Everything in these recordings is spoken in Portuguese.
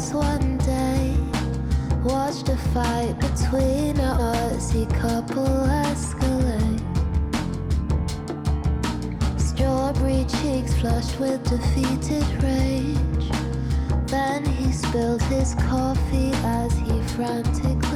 us one day. Watch the fight between a artsy couple escalate. Strawberry cheeks flushed with defeated rage. Then he spilled his coffee as he frantically.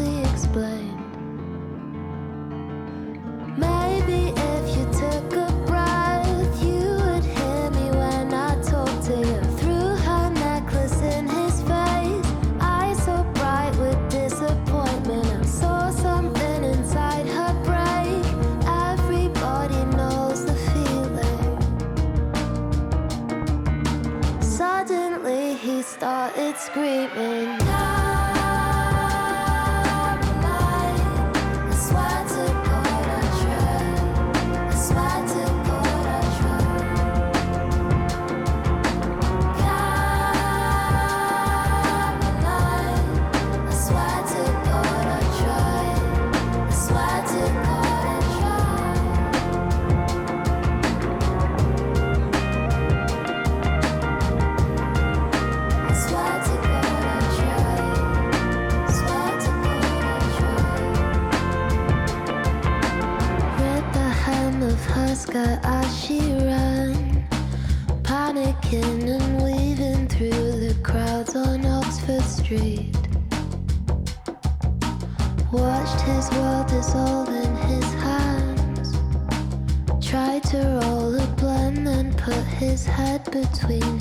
between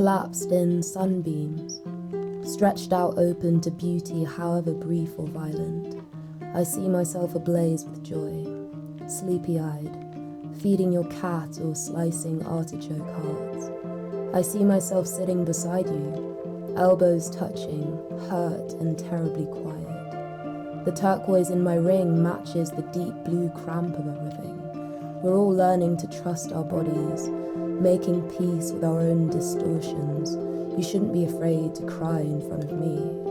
collapsed in sunbeams, stretched out open to beauty, however brief or violent. I see myself ablaze with joy, sleepy eyed, feeding your cat or slicing artichoke hearts. I see myself sitting beside you, elbows touching, hurt and terribly quiet. The turquoise in my ring matches the deep blue cramp of everything. We're all learning to trust our bodies, making peace with our own distortions. You shouldn't be afraid to cry in front of me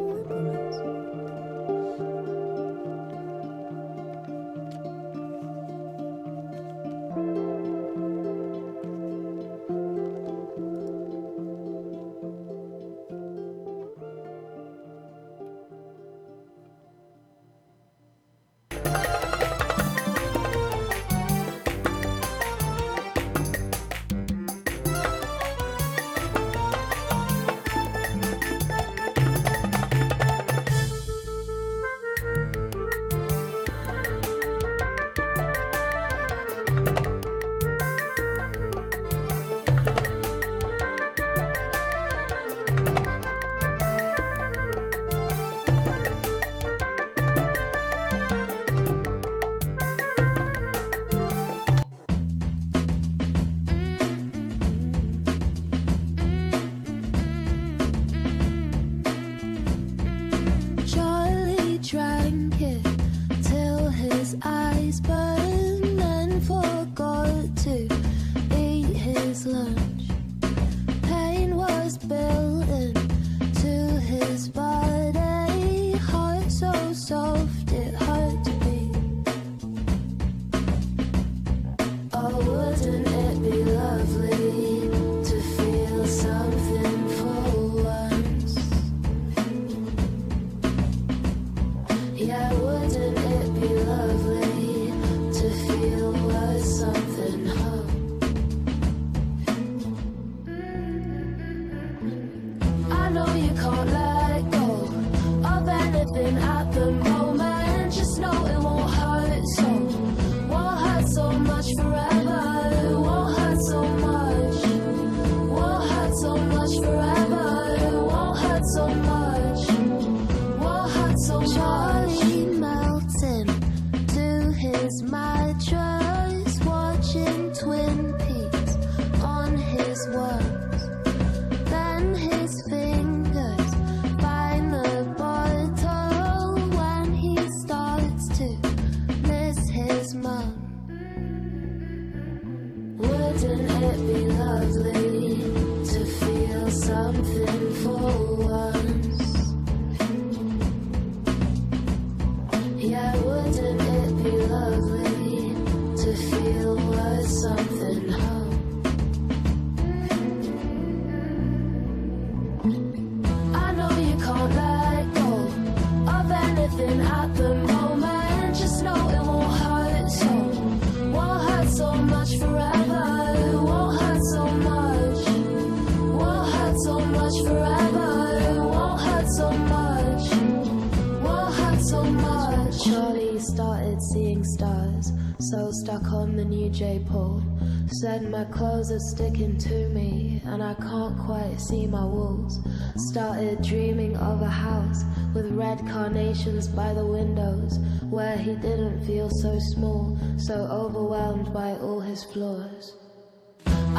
sticking to me, and I can't quite see my walls. Started dreaming of a house with red carnations by the windows, where he didn't feel so small, so overwhelmed by all his flaws.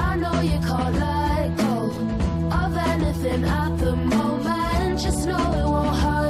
I know you can't let go of anything at the moment, just know it won't hurt.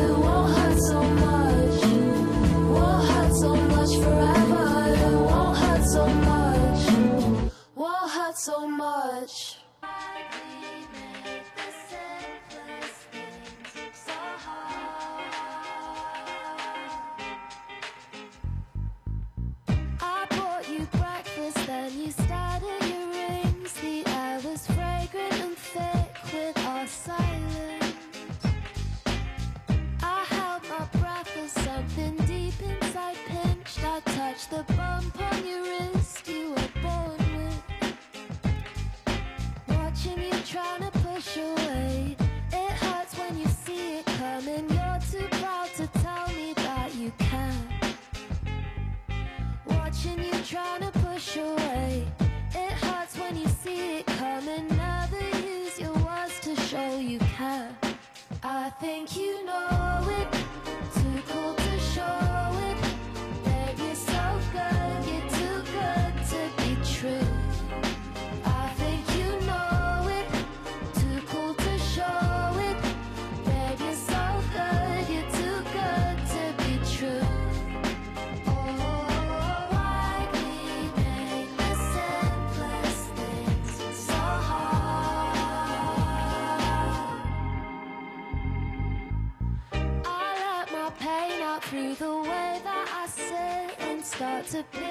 not so much. It hurts when you see it coming. You're too proud to tell me that you can. Watching you trying to push away. It hurts when you see it coming. Never use your words to show you care. I think you know it. the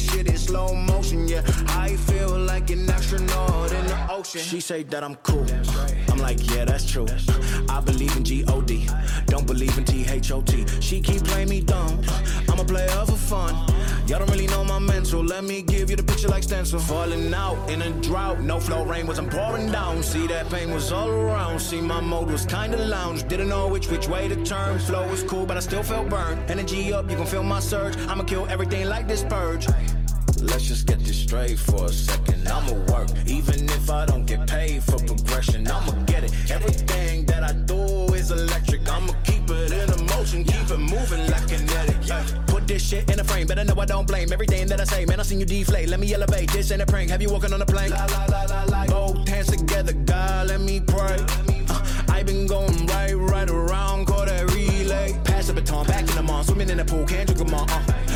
that shit in slow motion. Yeah, I feel like an astronaut in the ocean. She say that I'm cool. I'm like, yeah, that's true. I believe in G-O-D. Don't believe in T-H-O-T. She keep playing me dumb. I'm a player for fun. Y'all don't really know my mental. Let me give you the picture like stencil. Falling out in a drought. No flow rain wasn't pouring down. See that pain was all around. See my mode was kinda lounge. Didn't know which which way to turn. Flow was cool, but I still felt burned. Energy up, you can feel my surge. I'ma kill everything like this purge. Let's just get this straight for a second. I'ma work, even if I don't get paid for progression. I'ma get it. Everything that I do is electric. I'ma keep it in motion, keep it moving like kinetic. Yeah. Put this shit in a frame, better know I don't blame everything that I say. Man, I seen you deflate. Let me elevate. This ain't a prank. Have you walking on a plane? La, la, la, la, la. Both hands together, God, let me pray. Uh, I been going right, right around, call that relay. Pass the baton, back in the mall, swimming in the pool, can't drink them all. Uh.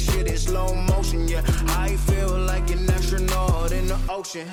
shit in slow motion. Yeah, I feel like an astronaut in the ocean.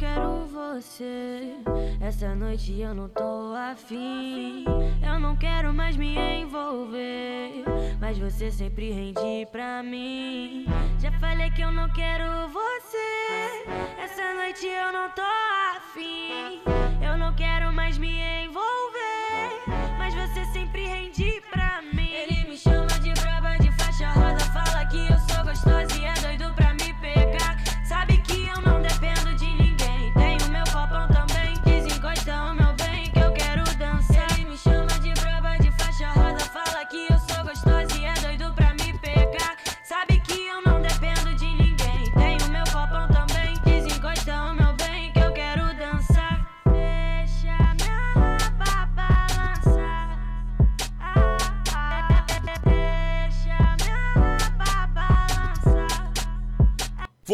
Quero você. Essa noite eu não tô afim. Eu não quero mais me envolver. Mas você sempre rende pra mim. Já falei que eu não quero você. Essa noite eu não tô afim. Eu não quero mais me envolver.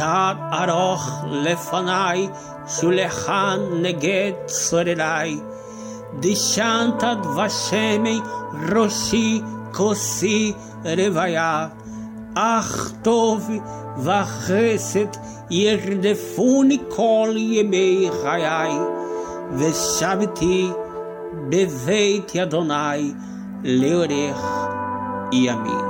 חמוני, תת ארוך לפניי, שולחן נגד צורריי. דשנת דבשמי ראשי כוסי רוויה, אך טוב וחסד ירדפוני כל ימי חיי, ושבתי בבית אדוני לאורך ימים.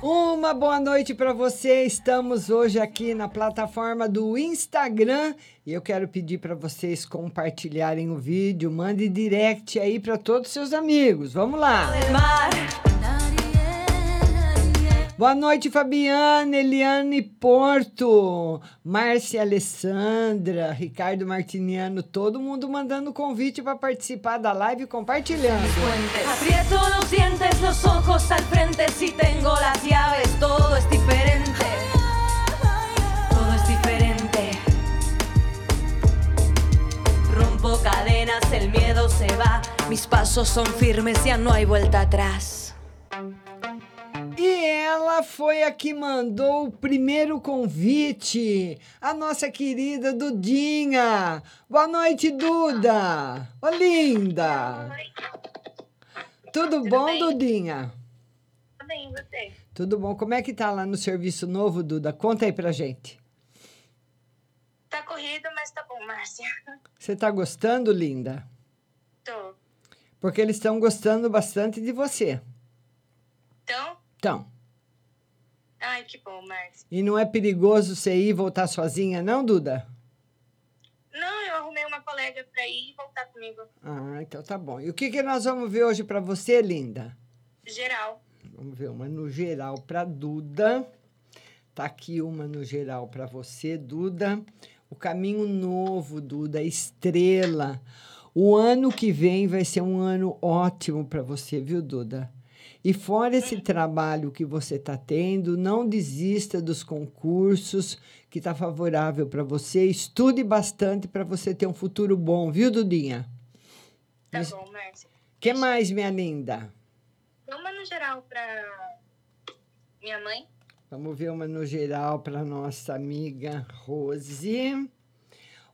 Uma boa noite para você. Estamos hoje aqui na plataforma do Instagram e eu quero pedir para vocês compartilharem o vídeo, mande direct aí para todos os seus amigos. Vamos lá. Boa noite, Fabiana, Eliane Porto, Márcia Alessandra, Ricardo Martiniano, todo mundo mandando convite para participar da live e compartilhando. Aprieto los dientes, los ojos al frente. Si tengo las llaves, todo es diferente. Todo es diferente. Rompo cadenas, el miedo se va. Mis pasos son firmes, ya no hay vuelta atrás. E ela foi a que mandou o primeiro convite, a nossa querida Dudinha. Boa noite, Duda. Ô, linda. Tudo, bom, bem? Dudinha? Tudo bem, você? Tudo bom. Como é que tá lá no serviço novo, Duda? Conta aí pra gente. Tá corrido, mas tá bom, Márcia. Você tá gostando, linda? Tô. Porque eles estão gostando bastante de você. Então? Então, Ai, que bom, Márcia. e não é perigoso você ir e voltar sozinha, não, Duda? Não, eu arrumei uma colega pra ir e voltar comigo. Ah, então tá bom. E o que, que nós vamos ver hoje pra você, linda? Geral. Vamos ver uma no geral para Duda. Tá aqui uma no geral para você, Duda. O caminho novo, Duda, estrela. O ano que vem vai ser um ano ótimo para você, viu, Duda? E fora esse trabalho que você está tendo, não desista dos concursos que está favorável para você. Estude bastante para você ter um futuro bom, viu, Dudinha? Tá Mas- bom, Márcia. que mais, minha linda? Uma no geral pra minha mãe. Vamos ver uma no geral para nossa amiga Rose.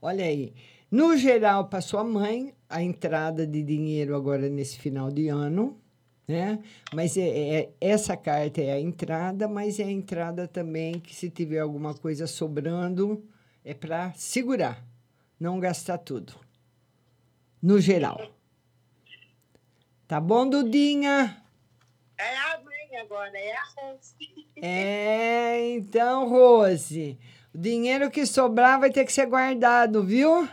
Olha aí. No geral, para sua mãe, a entrada de dinheiro agora nesse final de ano, né? Mas é, é- essa carta é a entrada, mas é a entrada também que se tiver alguma coisa sobrando, é para segurar, não gastar tudo. No geral. Tá bom, Dudinha? É a mãe agora, é a Rose. É, então, Rose, o dinheiro que sobrar vai ter que ser guardado, viu?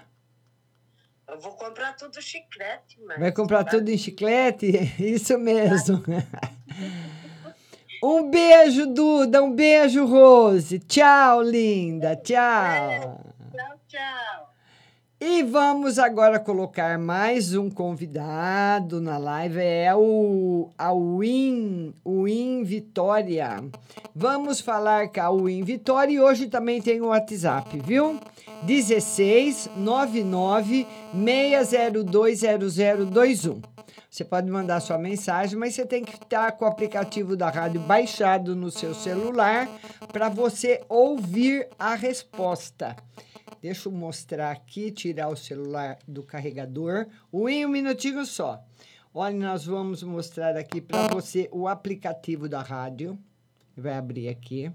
Eu vou comprar tudo chiclete, Márcia. Vai comprar tudo em chiclete? Isso mesmo. Um beijo, Duda. Um beijo, Rose. Tchau, linda. Tchau. Tchau, tchau. E vamos agora colocar mais um convidado na live, é o a Win, Win Vitória. Vamos falar com a Win Vitória e hoje também tem o WhatsApp, viu? 16 99 602 0021. Você pode mandar sua mensagem, mas você tem que estar com o aplicativo da rádio baixado no seu celular para você ouvir a resposta. Deixa eu mostrar aqui, tirar o celular do carregador. Um, minutinho só. Olha, nós vamos mostrar aqui para você o aplicativo da rádio. Vai abrir aqui.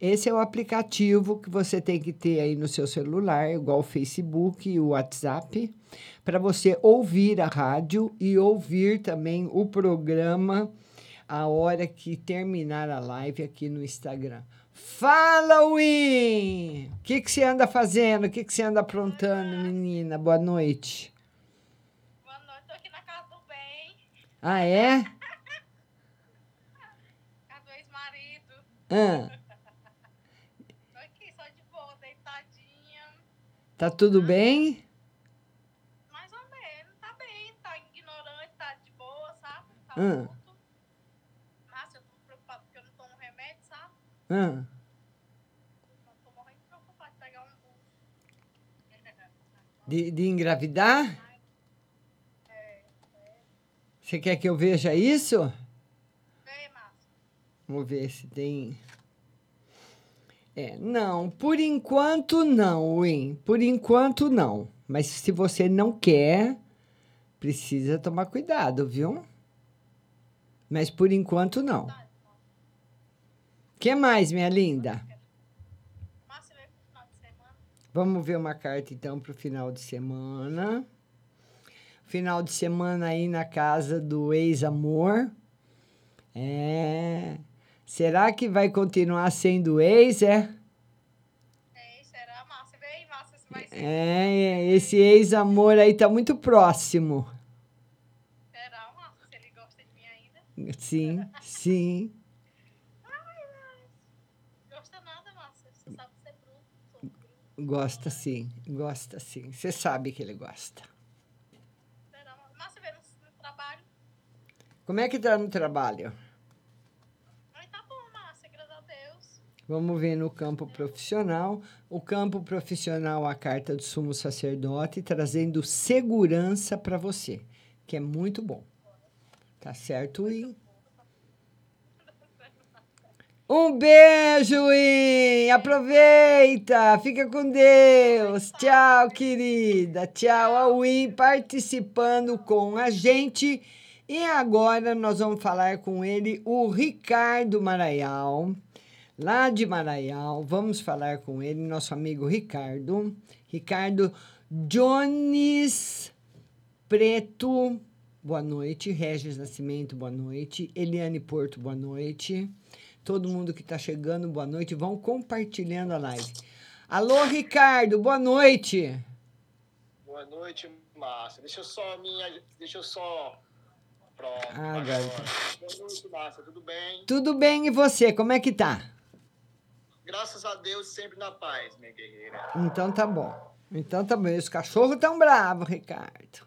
Esse é o aplicativo que você tem que ter aí no seu celular, igual o Facebook e o WhatsApp, para você ouvir a rádio e ouvir também o programa a hora que terminar a live aqui no Instagram. Fala, Win! O que, que você anda fazendo? O que, que você anda aprontando, menina? Boa noite. Boa Ah, é? A do ex-marido. Ah, Tô aqui, só de boa, deitadinha. tá tudo bem? Mais ou menos, tá bem, tá ignorante, tá de boa, sabe? Tá Ah. puto. Nossa, eu tô preocupada porque eu não tomo remédio, sabe? Ah, de de, engravidar? Você quer que eu veja isso? Vamos ver se tem. É, não, por enquanto não, Win. Por enquanto não. Mas se você não quer, precisa tomar cuidado, viu? Mas por enquanto não. O que mais, minha linda? Márcio veio pro final de semana. Vamos ver uma carta então para o final de semana. Final de semana aí na casa do ex-amor. É. Será que vai continuar sendo ex, é? Ei, será, Márcio? Vem, Márcio, você vai ser. É, esse ex-amor aí tá muito próximo. Será, Márcio? Se ele gosta de mim ainda? Sim, sim. Gosta nada, Márcio. Você sabe ser bruto. Sou bruto. Gosta sim, gosta sim. Você sabe que ele gosta. Veio no, trabalho. Como é que tá no trabalho? Tá bom, Márcio, graças a Deus. Vamos ver no campo profissional. O campo profissional, a carta do sumo sacerdote, trazendo segurança para você, que é muito bom. Tá certo, Win? Um beijo, Win! Aproveita! Fica com Deus! Tchau, querida! Tchau, a Win participando com a gente. E agora nós vamos falar com ele, o Ricardo Maraial lá de Maraial. Vamos falar com ele, nosso amigo Ricardo. Ricardo Jones Preto, boa noite. Regis Nascimento, boa noite. Eliane Porto, boa noite. Todo mundo que está chegando, boa noite. Vão compartilhando a live. Alô, Ricardo, boa noite. Boa noite, Márcia. Deixa eu só minha. Deixa eu só. Pronto. Ah, garoto. Boa noite, Márcia. Tudo bem? Tudo bem e você? Como é que tá? Graças a Deus, sempre na paz, minha guerreira. Então tá bom. Então tá bom. E Os cachorros tão bravos, Ricardo.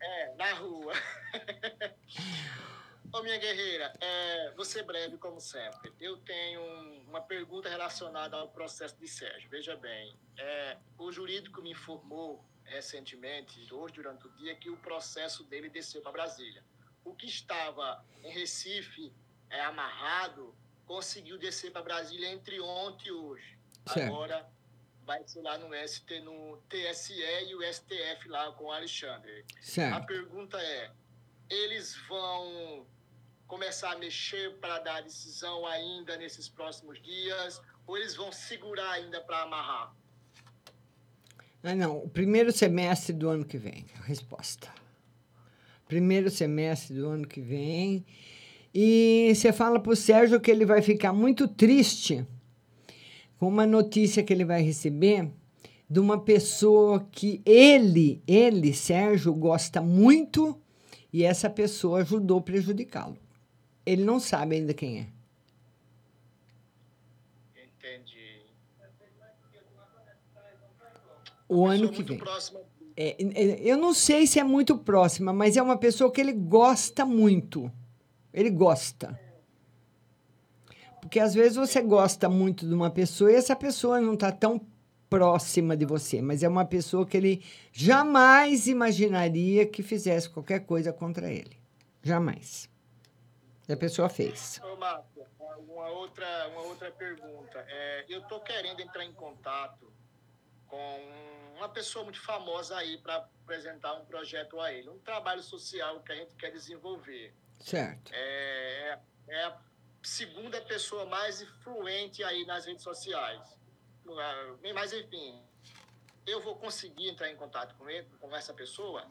É, na rua. Ô, minha guerreira, é, vou ser breve como sempre. Eu tenho um- uma pergunta relacionada ao processo de Sérgio. Veja bem, é, o jurídico me informou recentemente, hoje durante o dia, que o processo dele desceu para Brasília. O que estava em Recife é, amarrado conseguiu descer para Brasília entre ontem e hoje. Certo. Agora vai ser lá no ST, no TSE e o STF lá com o Alexandre. Certo. A pergunta é: eles vão começar a mexer para dar decisão ainda nesses próximos dias ou eles vão segurar ainda para amarrar? Ah, não. O primeiro semestre do ano que vem. A resposta. Primeiro semestre do ano que vem. E você fala para o Sérgio que ele vai ficar muito triste com uma notícia que ele vai receber de uma pessoa que ele, ele, Sérgio, gosta muito e essa pessoa ajudou prejudicá-lo. Ele não sabe ainda quem é. Entendi. O ano que vem. É, é, eu não sei se é muito próxima, mas é uma pessoa que ele gosta muito. Ele gosta. Porque às vezes você gosta muito de uma pessoa e essa pessoa não está tão próxima de você, mas é uma pessoa que ele jamais imaginaria que fizesse qualquer coisa contra ele. Jamais. E a pessoa fez. Ô, Márcia, uma outra, uma outra pergunta. É, eu estou querendo entrar em contato com uma pessoa muito famosa aí para apresentar um projeto a ele, um trabalho social que a gente quer desenvolver. Certo. É, é a segunda pessoa mais influente aí nas redes sociais. Ah, Mas, enfim, eu vou conseguir entrar em contato com ele, com essa pessoa?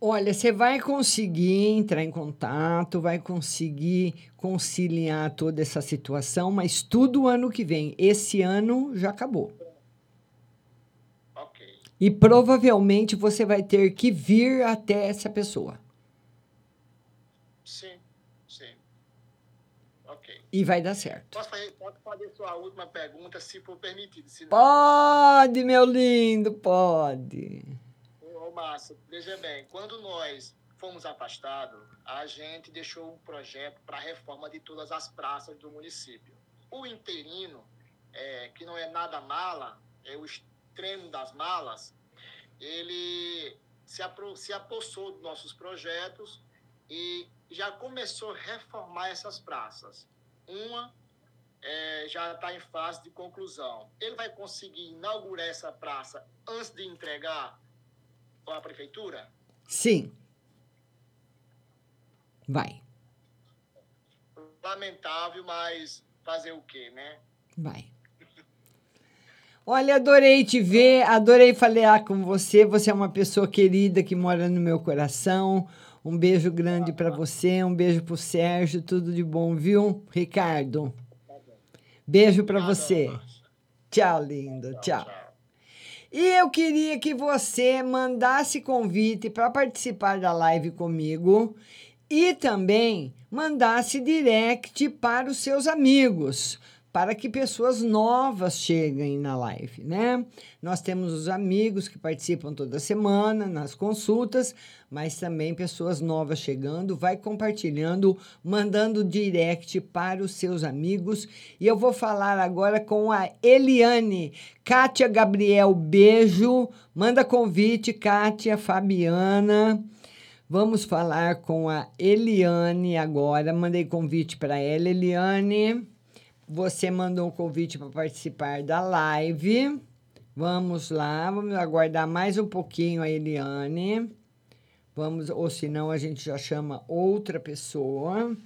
Olha, você vai conseguir entrar em contato, vai conseguir conciliar toda essa situação, mas tudo ano que vem. Esse ano já acabou. E provavelmente você vai ter que vir até essa pessoa. Sim, sim. Ok. E vai dar certo. Posso fazer, posso fazer sua última pergunta, se for permitido. Se não, Pode, meu lindo, pode. Márcio, veja bem, quando nós fomos afastados, a gente deixou um projeto para reforma de todas as praças do município. O interino, é, que não é nada mala, é o extremo das malas, ele se, apro se apossou dos nossos projetos e já começou a reformar essas praças. Uma é, já está em fase de conclusão. Ele vai conseguir inaugurar essa praça antes de entregar à prefeitura? Sim. Vai, Lamentável, mas fazer o quê, né? vai. Olha, adorei te ver, adorei falar com você. Você é uma pessoa querida que mora no meu coração. Um beijo grande para você, um beijo pro Sérgio, tudo de bom, viu, Ricardo? Beijo para você. Tchau, lindo. Tchau. E eu queria que você mandasse convite para participar da live comigo e também mandasse direct para os seus amigos, para que pessoas novas cheguem na live, né? Nós temos os amigos que participam toda semana nas consultas, mas também pessoas novas chegando, vai compartilhando, mandando direct para os seus amigos. E eu vou falar agora com a Eliane. Kátia Gabriel, beijo. Manda convite, Kátia, Fabiana. Vamos falar com a Eliane agora. Mandei convite para ela, Eliane. Você mandou um convite para participar da live. Vamos lá, vamos aguardar mais um pouquinho a Eliane. Vamos, ou senão a gente já chama outra pessoa.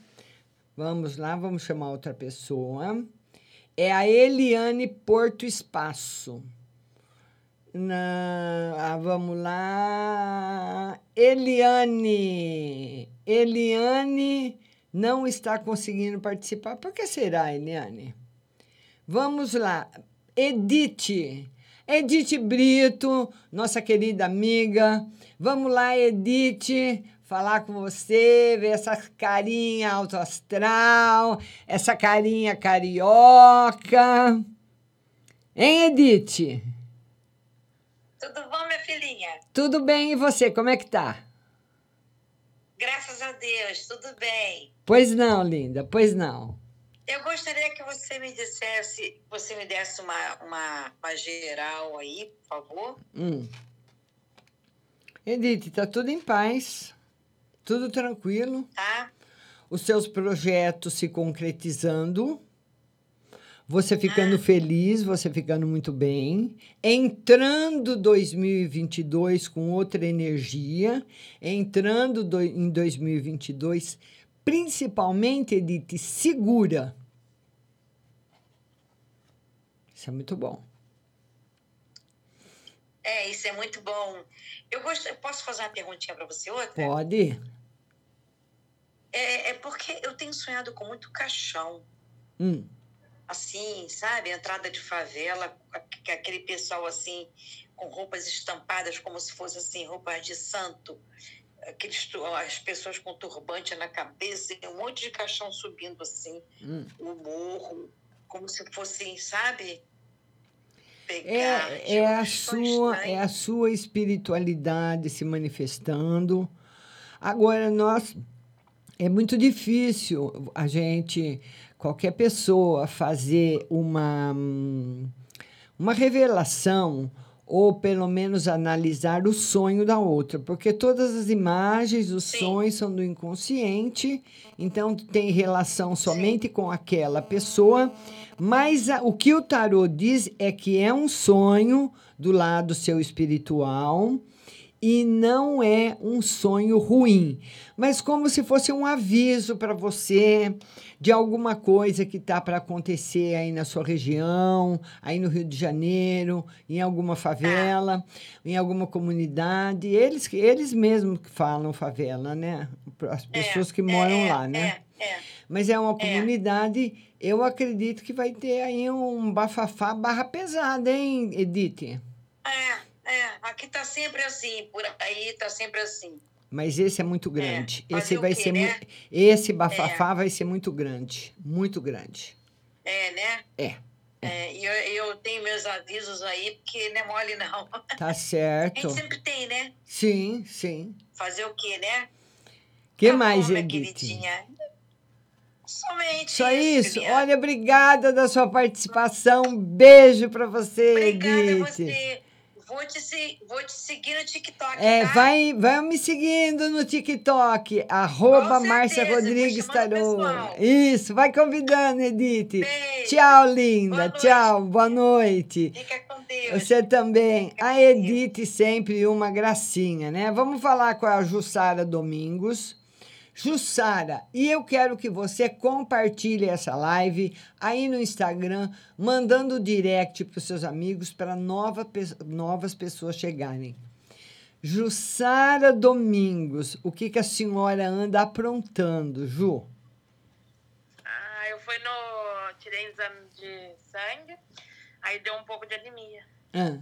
Vamos lá, vamos chamar outra pessoa. É a Eliane Porto Espaço. Na, ah, vamos lá. Eliane. Eliane não está conseguindo participar. Por que será, Eliane? Vamos lá. Edith. Edith Brito, nossa querida amiga. Vamos lá, Edith, falar com você, ver essa carinha alto astral, essa carinha carioca. Hein, Edith? Tudo bom, minha filhinha? Tudo bem, e você? Como é que tá? Graças a Deus, tudo bem. Pois não, linda, pois não. Eu gostaria que você me dissesse, você me desse uma, uma, uma geral aí, por favor. Hum. Edith, tá tudo em paz, tudo tranquilo. Tá. Os seus projetos se concretizando, você ficando feliz, você ficando muito bem, entrando 2022 com outra energia, entrando do, em 2022, principalmente, Edith, segura. Isso é muito bom. É, isso é muito bom. Eu gosto, eu posso fazer uma perguntinha para você outra? Pode? É, é porque eu tenho sonhado com muito caixão. Hum. Assim, sabe? Entrada de favela, aqu- aquele pessoal assim, com roupas estampadas como se fosse assim, roupas de santo. Aqueles, as pessoas com turbante na cabeça e um monte de caixão subindo assim, Hum. o morro, como se fossem, sabe? Pegar. É, é, a sua, né? é a sua espiritualidade se manifestando. Agora, nós. É muito difícil a gente, qualquer pessoa, fazer uma, uma revelação ou pelo menos analisar o sonho da outra, porque todas as imagens, os sonhos são do inconsciente, então tem relação somente com aquela pessoa, mas a- o que o tarô diz é que é um sonho do lado seu espiritual e não é um sonho ruim, mas como se fosse um aviso para você de alguma coisa que está para acontecer aí na sua região, aí no Rio de Janeiro, em alguma favela, em alguma comunidade. Eles, eles mesmos que falam favela, né? As pessoas que moram lá, né? Mas é uma comunidade, eu acredito que vai ter aí um bafafá barra pesada, hein, Edith? É, é, aqui tá sempre assim, por aí tá sempre assim. Mas esse é muito grande. fazer esse vai quê, ser né? mu- esse bafafá vai ser muito grande, muito grande. É, né? É, É, e eu, eu tenho meus avisos aí, porque não é mole, não. tá A certo. gente sempre tem, né? Sim, sim. Fazer o quê, né? Que Tá mais, bom, Edith? Somente Só isso. Olha, obrigada da sua participação. Beijo para você, Obrigada a Edith. você. Vou te, vou te seguir no TikTok, É, tá? vai, vai me seguindo no TikTok, arroba Márcia Rodrigues Tarô. Isso, vai convidando, Edith. Tchau, linda. Tchau, boa noite. Fica com Deus. Você também. A Edith sempre uma gracinha, né? Vamos falar com a Jussara Domingos. Jussara, e eu quero que você compartilhe essa live aí no Instagram, mandando direct para os seus amigos para nova, novas pessoas chegarem. Jussara Domingos, o que, que a senhora anda aprontando, Ju? Ah, eu fui no. Tirei exame de sangue, aí deu um pouco de anemia. Ah,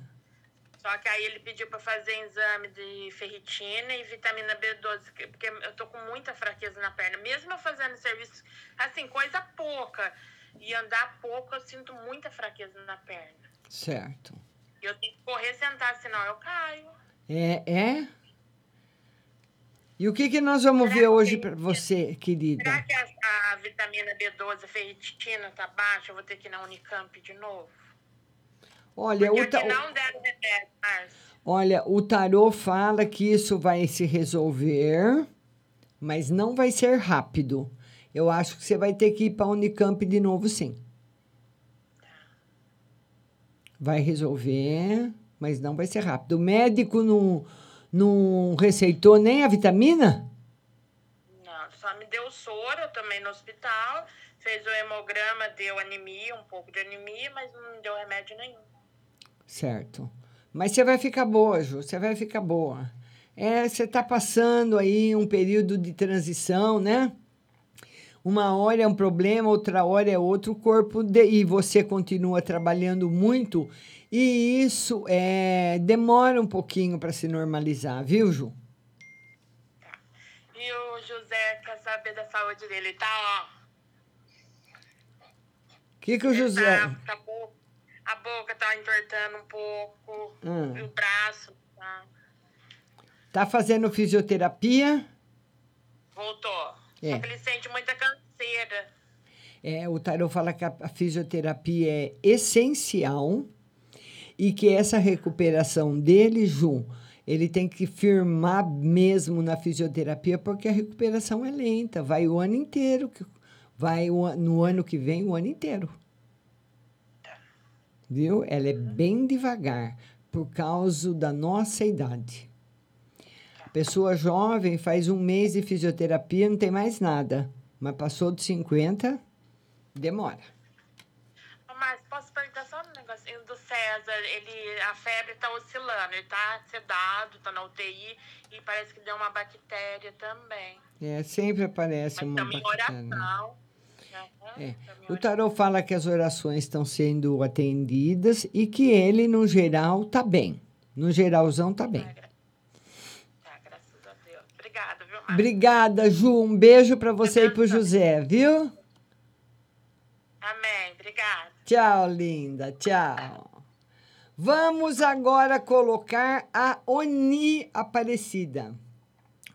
Só que aí ele pediu pra fazer exame de ferritina e vitamina B12, que- porque eu tô com muita fraqueza na perna. Mesmo eu fazendo serviço, assim, coisa pouca, e andar pouco, eu sinto muita fraqueza na perna. certo. E eu tenho que correr sentar, senão eu caio. É, é? E o que, que nós vamos ver hoje para você, querida? Será que a, a vitamina B12, a ferritina tá baixa? Eu vou ter que ir na Unicamp de novo? Olha, Porque o, ta- não deram remédio, olha, o tarô fala que isso vai se resolver, mas não vai ser rápido. Eu acho que você vai ter que ir para a Unicamp de novo, sim. Vai resolver, mas não vai ser rápido. O médico não, não receitou nem a vitamina? Não, só me deu soro, eu também no hospital. Fez o hemograma, deu anemia, um pouco de anemia, mas não deu remédio nenhum. Certo. Mas você vai ficar boa, Ju, você vai ficar boa. É, você está passando aí um período de transição, né? Uma hora é um problema, outra hora é outro. O corpo de- e você continua trabalhando muito e isso é, demora um pouquinho para se normalizar, viu, Ju? E o José quer saber da saúde dele, tá, ó. O que, que o José. Tá, tá bo- a boca tá entortando um pouco, Hum. o braço, tá? Tá fazendo fisioterapia? Voltou. É. Só que ele sente muita canseira. É, o Tarot fala que a, fisioterapia é essencial e que essa recuperação dele, Ju, ele tem que firmar mesmo na fisioterapia porque a recuperação é lenta, vai o ano inteiro, vai no ano que vem o ano inteiro. Viu? Ela é bem devagar por causa da nossa idade. Pessoa jovem faz um mês de fisioterapia, não tem mais nada. Mas passou de 50, demora. Márcio, posso perguntar só um negocinho do César? Ele, a febre tá oscilando, ele tá sedado, tá na UTI e parece que deu uma bactéria também. É, sempre aparece Mas uma também bactéria. oração. É. O tarot fala que as orações estão sendo atendidas e que ele, no geral, tá bem. No geralzão, tá bem. Obrigada, viu, Márcio? Obrigada, Ju. Um beijo para você e pro José, viu? Amém, obrigada. Tchau, linda. Tchau. Vamos agora colocar a Oni Aparecida.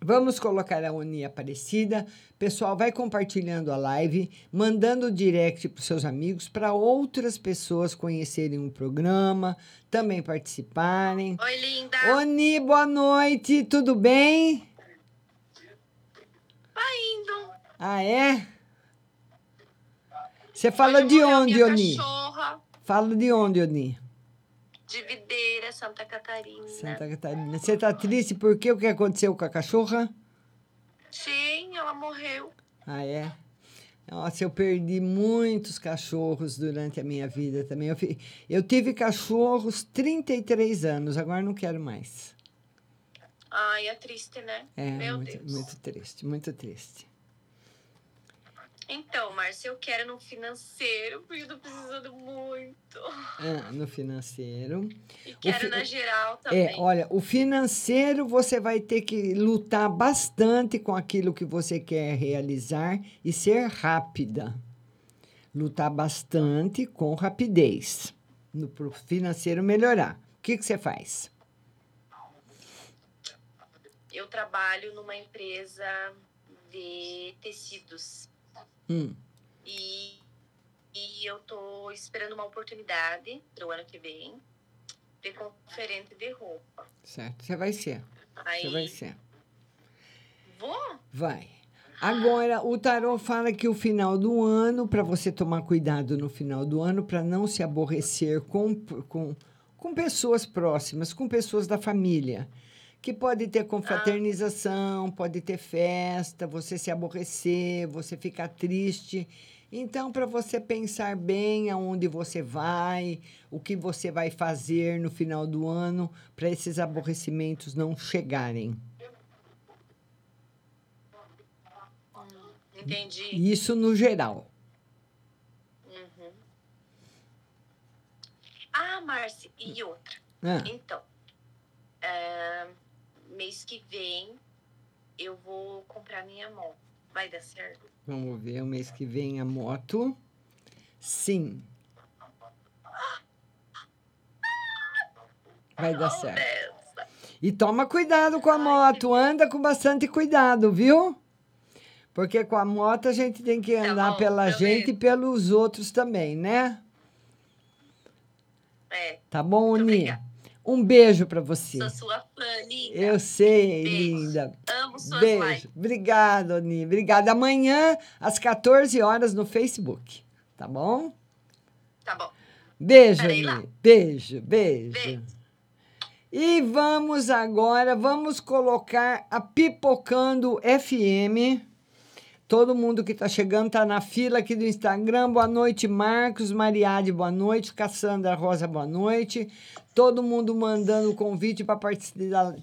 Vamos colocar a Oni Aparecida. Pessoal, vai compartilhando a live, mandando direct para os seus amigos, para outras pessoas conhecerem o programa, também participarem. Oi, linda. Oni, boa noite, tudo bem? Tá indo. Ah, é? Você fala Hoje de onde, Oni? cachorra Fala de onde, Oni? de Videira, Santa Catarina. Santa Catarina. Você tá triste por quê? O que aconteceu com a cachorra? Ela morreu. Ah, é? Nossa, eu perdi muitos cachorros durante a minha vida também. Eu, fi- eu tive cachorros 33 anos, agora não quero mais. Ai, é triste, né? É, Meu muito, Deus. muito triste, muito triste. Então, Márcia, eu quero no financeiro, porque eu tô precisando muito. Ah, no financeiro. E quero fi- na geral É, também. olha, o financeiro você vai ter que lutar bastante com aquilo que você quer realizar e ser rápida. Lutar bastante com rapidez. No pro financeiro melhorar. O que, que você faz? Eu trabalho numa empresa de tecidos. Hum, E, e eu tô esperando uma oportunidade pro ano que vem de conferente de roupa. certo. Você vai ser. Você vai ser. Vou? Vai. Agora, o tarô fala que o final do ano, para você tomar cuidado no final do ano, para não se aborrecer com, com, com pessoas próximas, com pessoas da família. Que pode ter confraternização, pode ter festa, você se aborrecer, você ficar triste. Então, para você pensar bem aonde você vai, o que você vai fazer no final do ano, para esses aborrecimentos não chegarem. Entendi. Isso no geral. Uhum. Ah, Márcia, e outra. Ah. Então, é, mês que vem eu vou comprar minha moto. Vai dar certo? Vamos ver o mês que vem a moto. Sim. Vai dar certo. E toma cuidado com a moto, anda com bastante cuidado, viu? Porque com a moto a gente tem que andar pela gente e pelos outros também, né? É. Tá bom, Uni? Um beijo pra você. Sou sua fã, linda. Eu sei, Beijo. linda. Amo suas Beijo. lives. Obrigada, Oni. Obrigada. Amanhã, às 14 horas, no Facebook. Tá bom? Tá bom. Beijo. Oni. Beijo, beijo. E vamos agora, vamos colocar a Pipocando FM. Todo mundo que está chegando está na fila aqui do Instagram. Boa noite, Marcos, Mariade, boa noite, Cassandra Rosa, boa noite. Todo mundo mandando o convite para participar,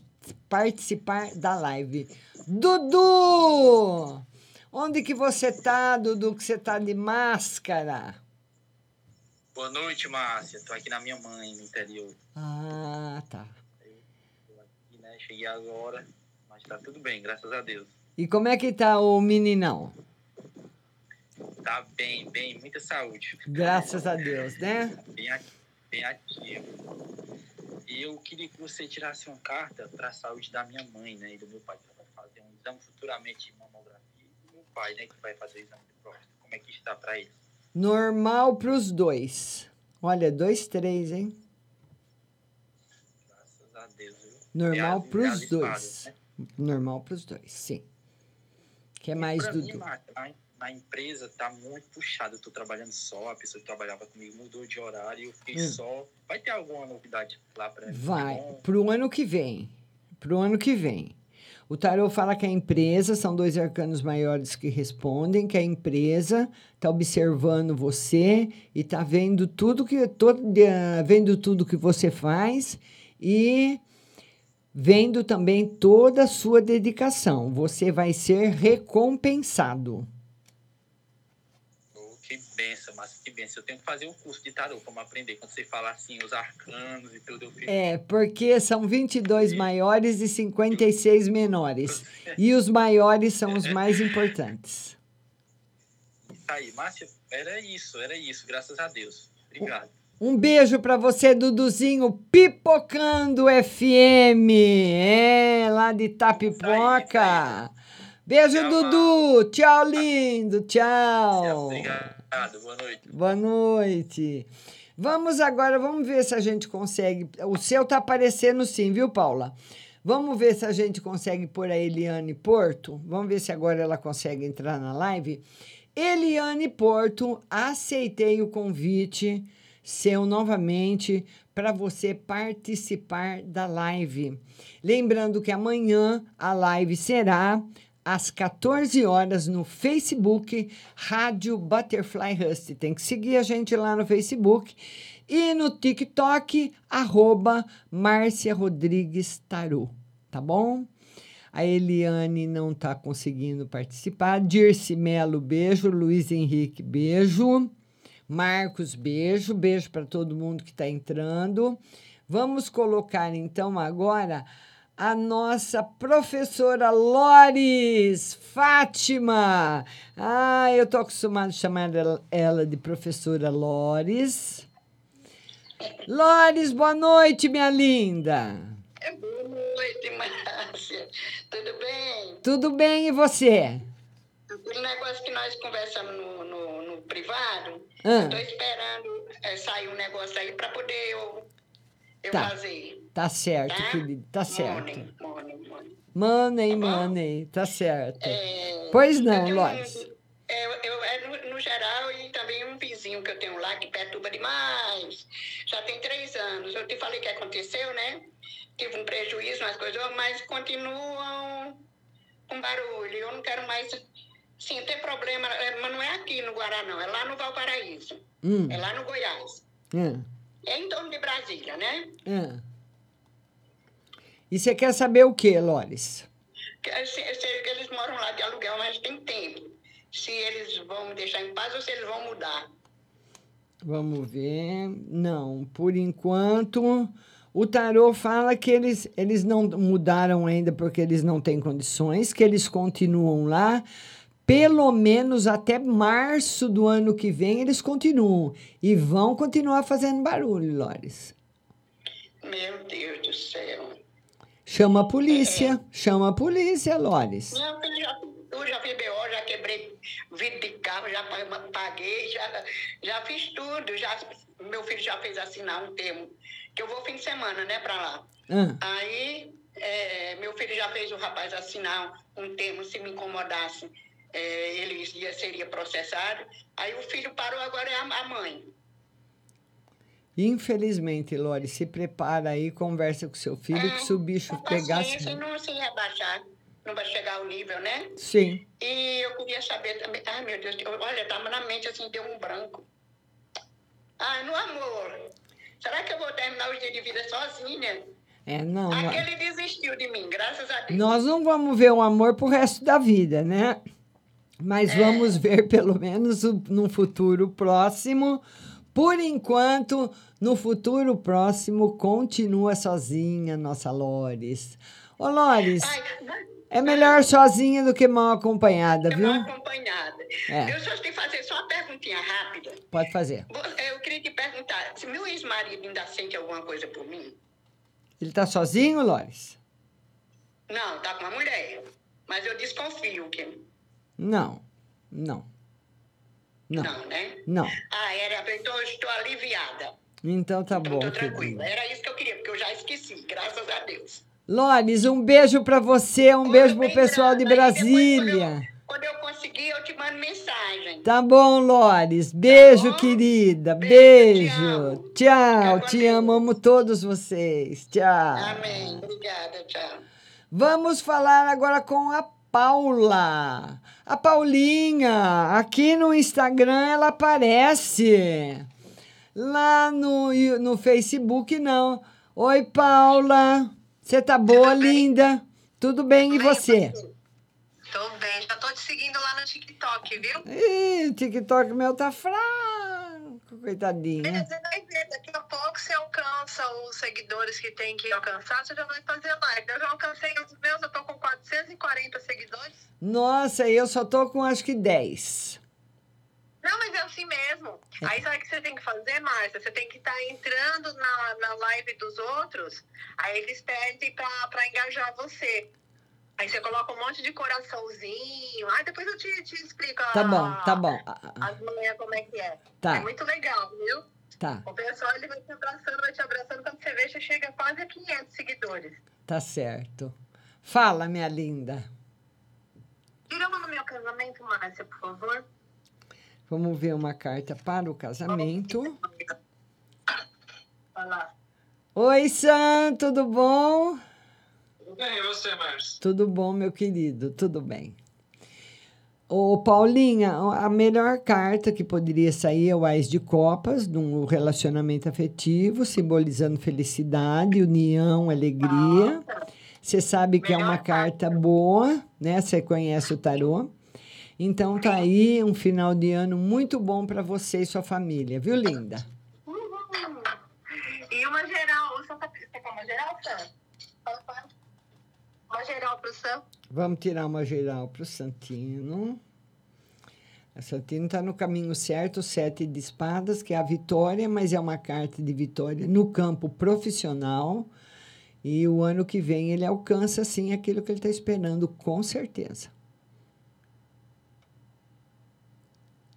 participar da live. Dudu! Onde que você tá, Dudu, que você tá de máscara? Boa noite, Márcia. Tô aqui na minha mãe, no interior. Ah, tá. E, né, cheguei agora, mas tá tudo bem, graças a Deus. E como é que tá o meninão? Tá bem, bem, muita saúde. Graças a Deus, né? Bem, bem ativo. Eu queria que você tirasse uma carta para a saúde da minha mãe, né, e do meu pai, que vai fazer um exame futuramente de mamografia. E do meu pai, né, que vai fazer o exame de próstata. Como é que está para ele? Normal pros dois. Olha, dois, três, hein? Graças a Deus. viu? Normal É a- pros é a dois. né? Normal pros dois, sim. Quer mais, Pra mim, na empresa tá muito puxado. Eu tô trabalhando só, a pessoa que trabalhava comigo mudou de horário, eu fiquei Hum. só. Vai ter alguma novidade lá pra mim? Vai, Bom, pro ano que vem. Pro ano que vem. O tarô fala que a empresa, são dois arcanos maiores que respondem, que a empresa está observando você e está vendo tudo que todo, vendo tudo que você faz e vendo também toda a sua dedicação. Você vai ser recompensado. oh, que benção, mas que benção. Eu tenho que fazer um curso de tarô para aprender. Quando você fala assim, os arcanos e tudo, fico. É, porque são 22 maiores e 56 menores. E os maiores são os mais importantes. Isso aí, Márcia, era isso, era isso, graças a Deus. Obrigado. Um beijo pra você, Duduzinho, Pipocando FM, é, lá de Tapipoca. Beijo, Dudu. Tchau, lindo. Tchau. Obrigado, boa noite. Boa noite. Vamos agora, vamos ver se a gente consegue. O seu tá aparecendo sim, viu, Paula? Vamos ver se a gente consegue pôr a Eliane Porto. Vamos ver se agora ela consegue entrar na live. Eliane Porto, aceitei o convite seu novamente para você participar da live. Lembrando que amanhã a live será às 14 horas no Facebook Rádio Butterfly Rust. Tem que seguir a gente lá no Facebook e no TikTok arroba Márcia Rodrigues Tarô, tá bom? A Eliane não está conseguindo participar. Dirce Melo, beijo. Luiz Henrique, beijo. Marcos, beijo. Beijo para todo mundo que está entrando. Vamos colocar então agora a nossa professora Lores Fátima. Ah, eu tô acostumada a chamar ela- ela de professora Lores. Lores, boa noite, minha linda. Boa noite, Márcia. Tudo bem? Tudo bem e você? O negócio que nós conversamos no, no, no privado, Ah. eu tô esperando é, sair um negócio aí para poder eu, eu Tá. fazer. Tá certo, Tá? querido. Tá certo. Money, money, money. Money, money. Tá certo. É, Pois eu não, um- é, eu, é no, no geral e também um vizinho que eu tenho lá que perturba demais. Já tem três anos. Eu te falei que aconteceu, né? Tive um prejuízo, umas coisas, mas continuam com barulho. Eu não quero mais. Sim, tem problema, é, mas não é aqui no Guará, não. É lá no Valparaíso. Hum. É lá no Goiás. Ah, É em torno de Brasília, né? ah. E você quer saber o que, Lores? Se eles moram lá de aluguel, mas tem tempo. Se eles vão deixar em paz ou se eles vão mudar. Vamos ver. Não, por enquanto, o tarô fala que eles, eles não mudaram ainda porque eles não têm condições, que eles continuam lá. Pelo menos até março do ano que vem eles continuam. E vão continuar fazendo barulho, Lores. Meu Deus do céu. Chama a polícia. Chama a polícia, Lores. Não, eu já, eu já fiz BO, já quebrei vidro de carro, já pa- paguei, já, já fiz tudo. Já, meu filho já fez assinar um termo, que eu vou fim de semana, né, pra lá. Ah. Aí, é, meu filho já fez o rapaz assinar um termo, se me incomodasse, é, ele ia, seria processado. Aí o filho parou, agora é a, a mãe. Infelizmente, Lores, se prepara aí, conversa com seu filho, que se o bicho pegasse. E não se rebaixar, não vai chegar ao nível, né? Sim. E eu queria saber também. Ai, meu Deus, olha, tá na mente assim, deu um branco. Ai, no amor. Será que eu vou terminar os dias de vida sozinha? É, não. não- Aquele desistiu de mim, graças a Deus. Nós não vamos ver o amor pro resto da vida, né? Mas vamos ver pelo menos no futuro próximo. Por enquanto, no futuro próximo, continua sozinha, nossa Lores. Ô, Lores, é melhor sozinha do que mal acompanhada, viu? acompanhada. É. Eu só te fazer só uma perguntinha rápida. Pode fazer. Eu queria te perguntar, se meu ex-marido ainda sente alguma coisa por mim? Ele tá sozinho, Lores? Não, tá com uma mulher. Mas eu desconfio que. Não, não. Não, Não, né? não. Ah, era, então eu estou aliviada. Então tá bom, Estou querida. tranquila. Era isso que eu queria, porque eu já esqueci, graças a Deus. Lores, um beijo pra você, um beijo pro pessoal de Brasília. Quando eu conseguir, eu te mando mensagem. Tá bom, Lores. Beijo, querida. Beijo. Tchau. Te amo, amo todos vocês. Tchau. Amém. Obrigada, tchau. Vamos falar agora com a Paula. A Paulinha, aqui no Instagram ela aparece. Lá no, no Facebook, não. Oi, Paula. Você tá boa, linda? Tudo bem, e você? Tô bem, já tô te seguindo lá no TikTok, viu? Ih, o TikTok meu tá fraco, coitadinha. Você vai ver, daqui a pouco você alcança os seguidores que tem que alcançar, você já vai fazer live. Eu já alcancei os meus, eu tô com 440 seguidores. Nossa, eu só tô com acho que 10. Não, mas é assim mesmo. Aí sabe o que você tem que fazer, Márcia? Você tem que estar entrando na, na live dos outros, aí eles pedem pra engajar você. Aí você coloca um monte de coraçãozinho. Aí depois eu te, te explico a- Tá bom, tá bom. as manhãs como é que é. Tá. É muito legal, viu? Tá, O pessoal ele vai te abraçando, vai te abraçando. Quando você vê, você chega quase a 500 seguidores. tá certo. Fala, minha linda. Tira uma no meu casamento, Márcia, por favor. Vamos ver uma carta para o casamento. Vai lá. Oi, Sam, tudo bom? Tudo bem, e você, Márcio? Tudo bom, meu querido, tudo bem. Ô, Paulinha, a melhor carta que poderia sair é o Ás de Copas, de um relacionamento afetivo, simbolizando felicidade, união, alegria. Você sabe que é uma carta boa, né? Você conhece o tarô. Então tá aí um final de ano muito bom para você e sua família, viu, linda? E uma geral, Sam tá- você quer uma geral, Sam? Uma geral pro Sam? Vamos tirar uma geral pro Santino. A Santino está no caminho certo, sete de espadas, que é a vitória, mas é uma carta de vitória no campo profissional. E o ano que vem ele alcança, sim, aquilo que ele está esperando, com certeza.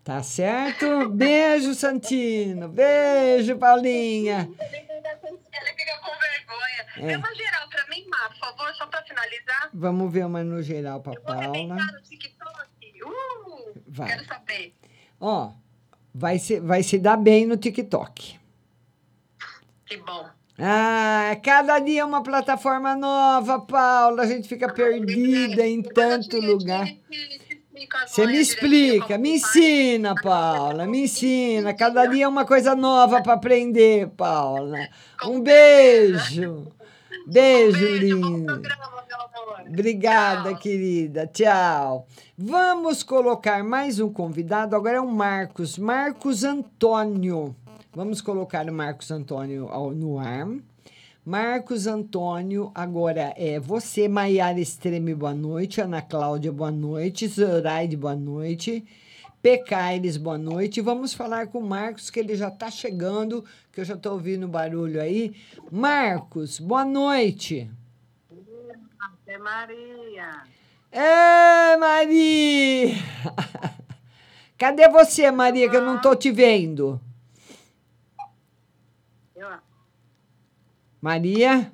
Tá certo? Beijo, Santino. Beijo, Paulinha. Vergonha. É. Dê uma geral pra mim, Má, por favor, só pra finalizar. Vamos ver uma no geral para Paula. Arrebentar no TikTok. Uh, Vai. quero saber. Ó, vai se, vai se dar bem no TikTok. Que bom. Ah, cada dia uma plataforma nova, Paula. A gente fica perdida em tanto lugar. Você me explica, me ensina, Paula, me ensina. Cada dia é uma coisa nova para aprender, Paula. Um beijo. Beijo, linda. Obrigada, querida. Tchau. Vamos colocar mais um convidado. Agora é o Marcos. Marcos Antônio. Vamos colocar o Marcos Antônio no ar. Marcos Antônio, agora é você, Maiara Extreme, boa noite. Ana Cláudia, boa noite. Zoraide, boa noite. Pecaires, boa noite. Vamos falar com o Marcos, que ele já está chegando, que eu já estou ouvindo barulho aí. Marcos, boa noite. Ave Maria. É, Maria! Cadê você, Maria, que eu não estou te vendo? Eu, Maria?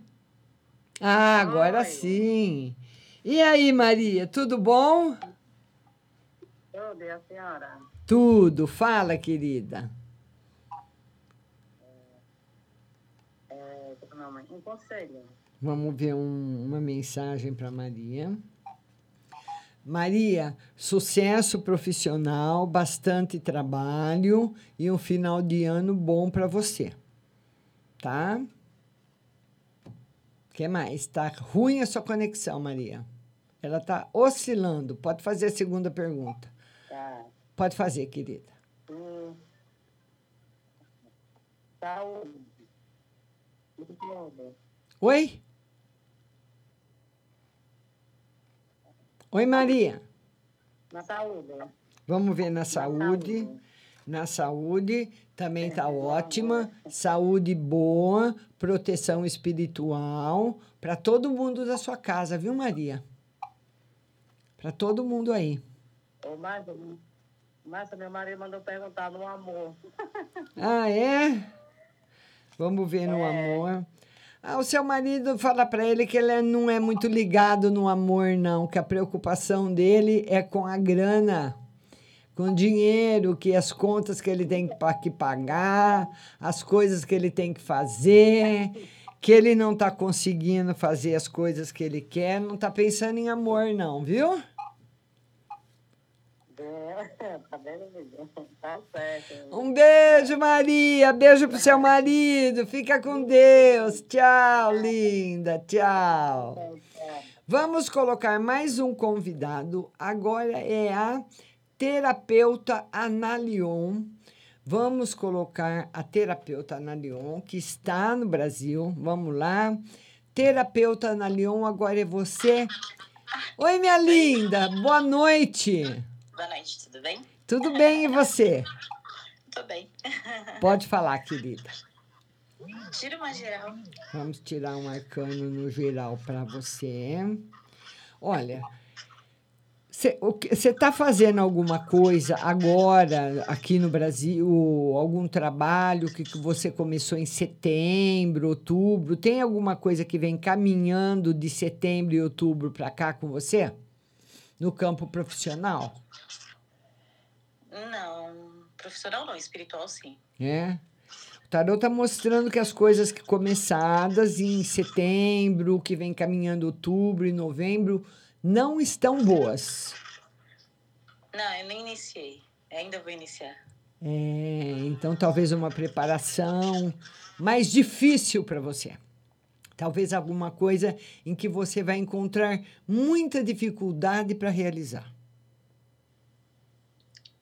Ah, agora sim. E aí, Maria, tudo bom? eu dei a senhora. Tudo. Fala, querida. É, é? Um conselho. Vamos ver um- uma mensagem para Maria. Maria, sucesso profissional, bastante trabalho e um final de ano bom para você. Tá? O que mais? Tá ruim a sua conexão, Maria. Ela tá oscilando. Pode fazer a segunda pergunta. Tá. Pode fazer, querida. Hum. Saúde. Tudo. Oi? Oi, Maria. Na saúde. Vamos ver na saúde. Na saúde também está ótima. Saúde boa, proteção espiritual para todo mundo da sua casa, viu, Maria? Para todo mundo aí. Ô, Márcia, Márcia, meu marido mandou perguntar no amor. Ah, é? Vamos ver no amor. Ah, o seu marido fala para ele que ele não é muito ligado no amor, não, que a preocupação dele é com a grana, com dinheiro, que as contas que ele tem que pa- que pagar, as coisas que ele tem que fazer, que ele não está conseguindo fazer as coisas que ele quer, não está pensando em amor, não, viu? Tá. Um beijo, Maria. Beijo pro seu marido. Fica com Deus. Tchau, linda. Tchau. Vamos colocar mais um convidado. Agora é a terapeuta Analion. Vamos colocar a terapeuta Analion, que está no Brasil. Vamos lá. Terapeuta Analion, agora é você. Oi, minha linda. Boa noite. Boa noite, tudo bem? Tudo bem e você? Tô bem. Pode falar, querida. Tira uma geral. Vamos tirar um arcano no geral para você. Olha, você está fazendo alguma coisa agora aqui no Brasil? Algum trabalho que, que você começou em setembro, outubro? Tem alguma coisa que vem caminhando de setembro e outubro para cá com você? No campo profissional? Não, profissional não, espiritual sim. É. O tarot está mostrando que as coisas que começadas em setembro, que vem caminhando outubro e novembro, não estão boas. Não, eu nem iniciei. Ainda vou iniciar. É, então talvez uma preparação mais difícil para você. Talvez alguma coisa em que você vai encontrar muita dificuldade para realizar.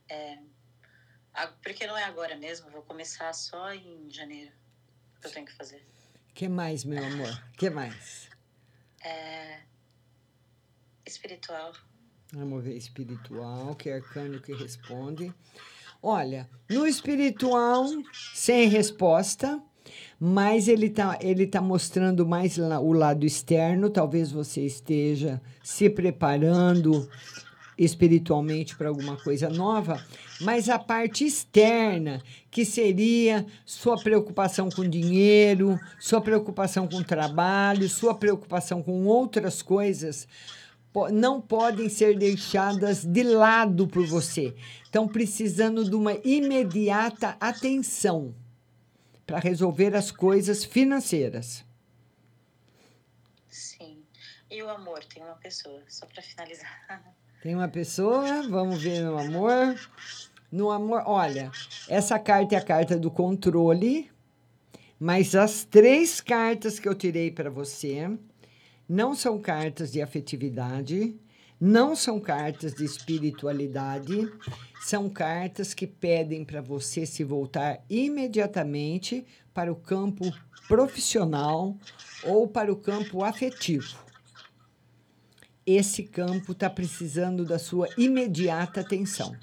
É, porque não é agora mesmo, vou começar só em janeiro. que eu tenho que fazer. que mais, meu amor? que mais? É, espiritual. Vamos ver espiritual, que é arcano que responde. Olha, no espiritual, sem resposta, mas ele tá, ele tá mostrando mais la- o lado externo. Talvez você esteja se preparando espiritualmente para alguma coisa nova, mas a parte externa, que seria sua preocupação com dinheiro, sua preocupação com trabalho, sua preocupação com outras coisas, não podem ser deixadas de lado por você. Estão precisando de uma imediata atenção para resolver as coisas financeiras. Sim. E o amor, tem uma pessoa, só para finalizar. Tem uma pessoa, vamos ver no amor. No amor, olha, essa carta é a carta do controle, mas as três cartas que eu tirei para você não são cartas de afetividade, não são cartas de espiritualidade, são cartas que pedem para você se voltar imediatamente para o campo profissional ou para o campo afetivo esse campo está precisando da sua imediata atenção.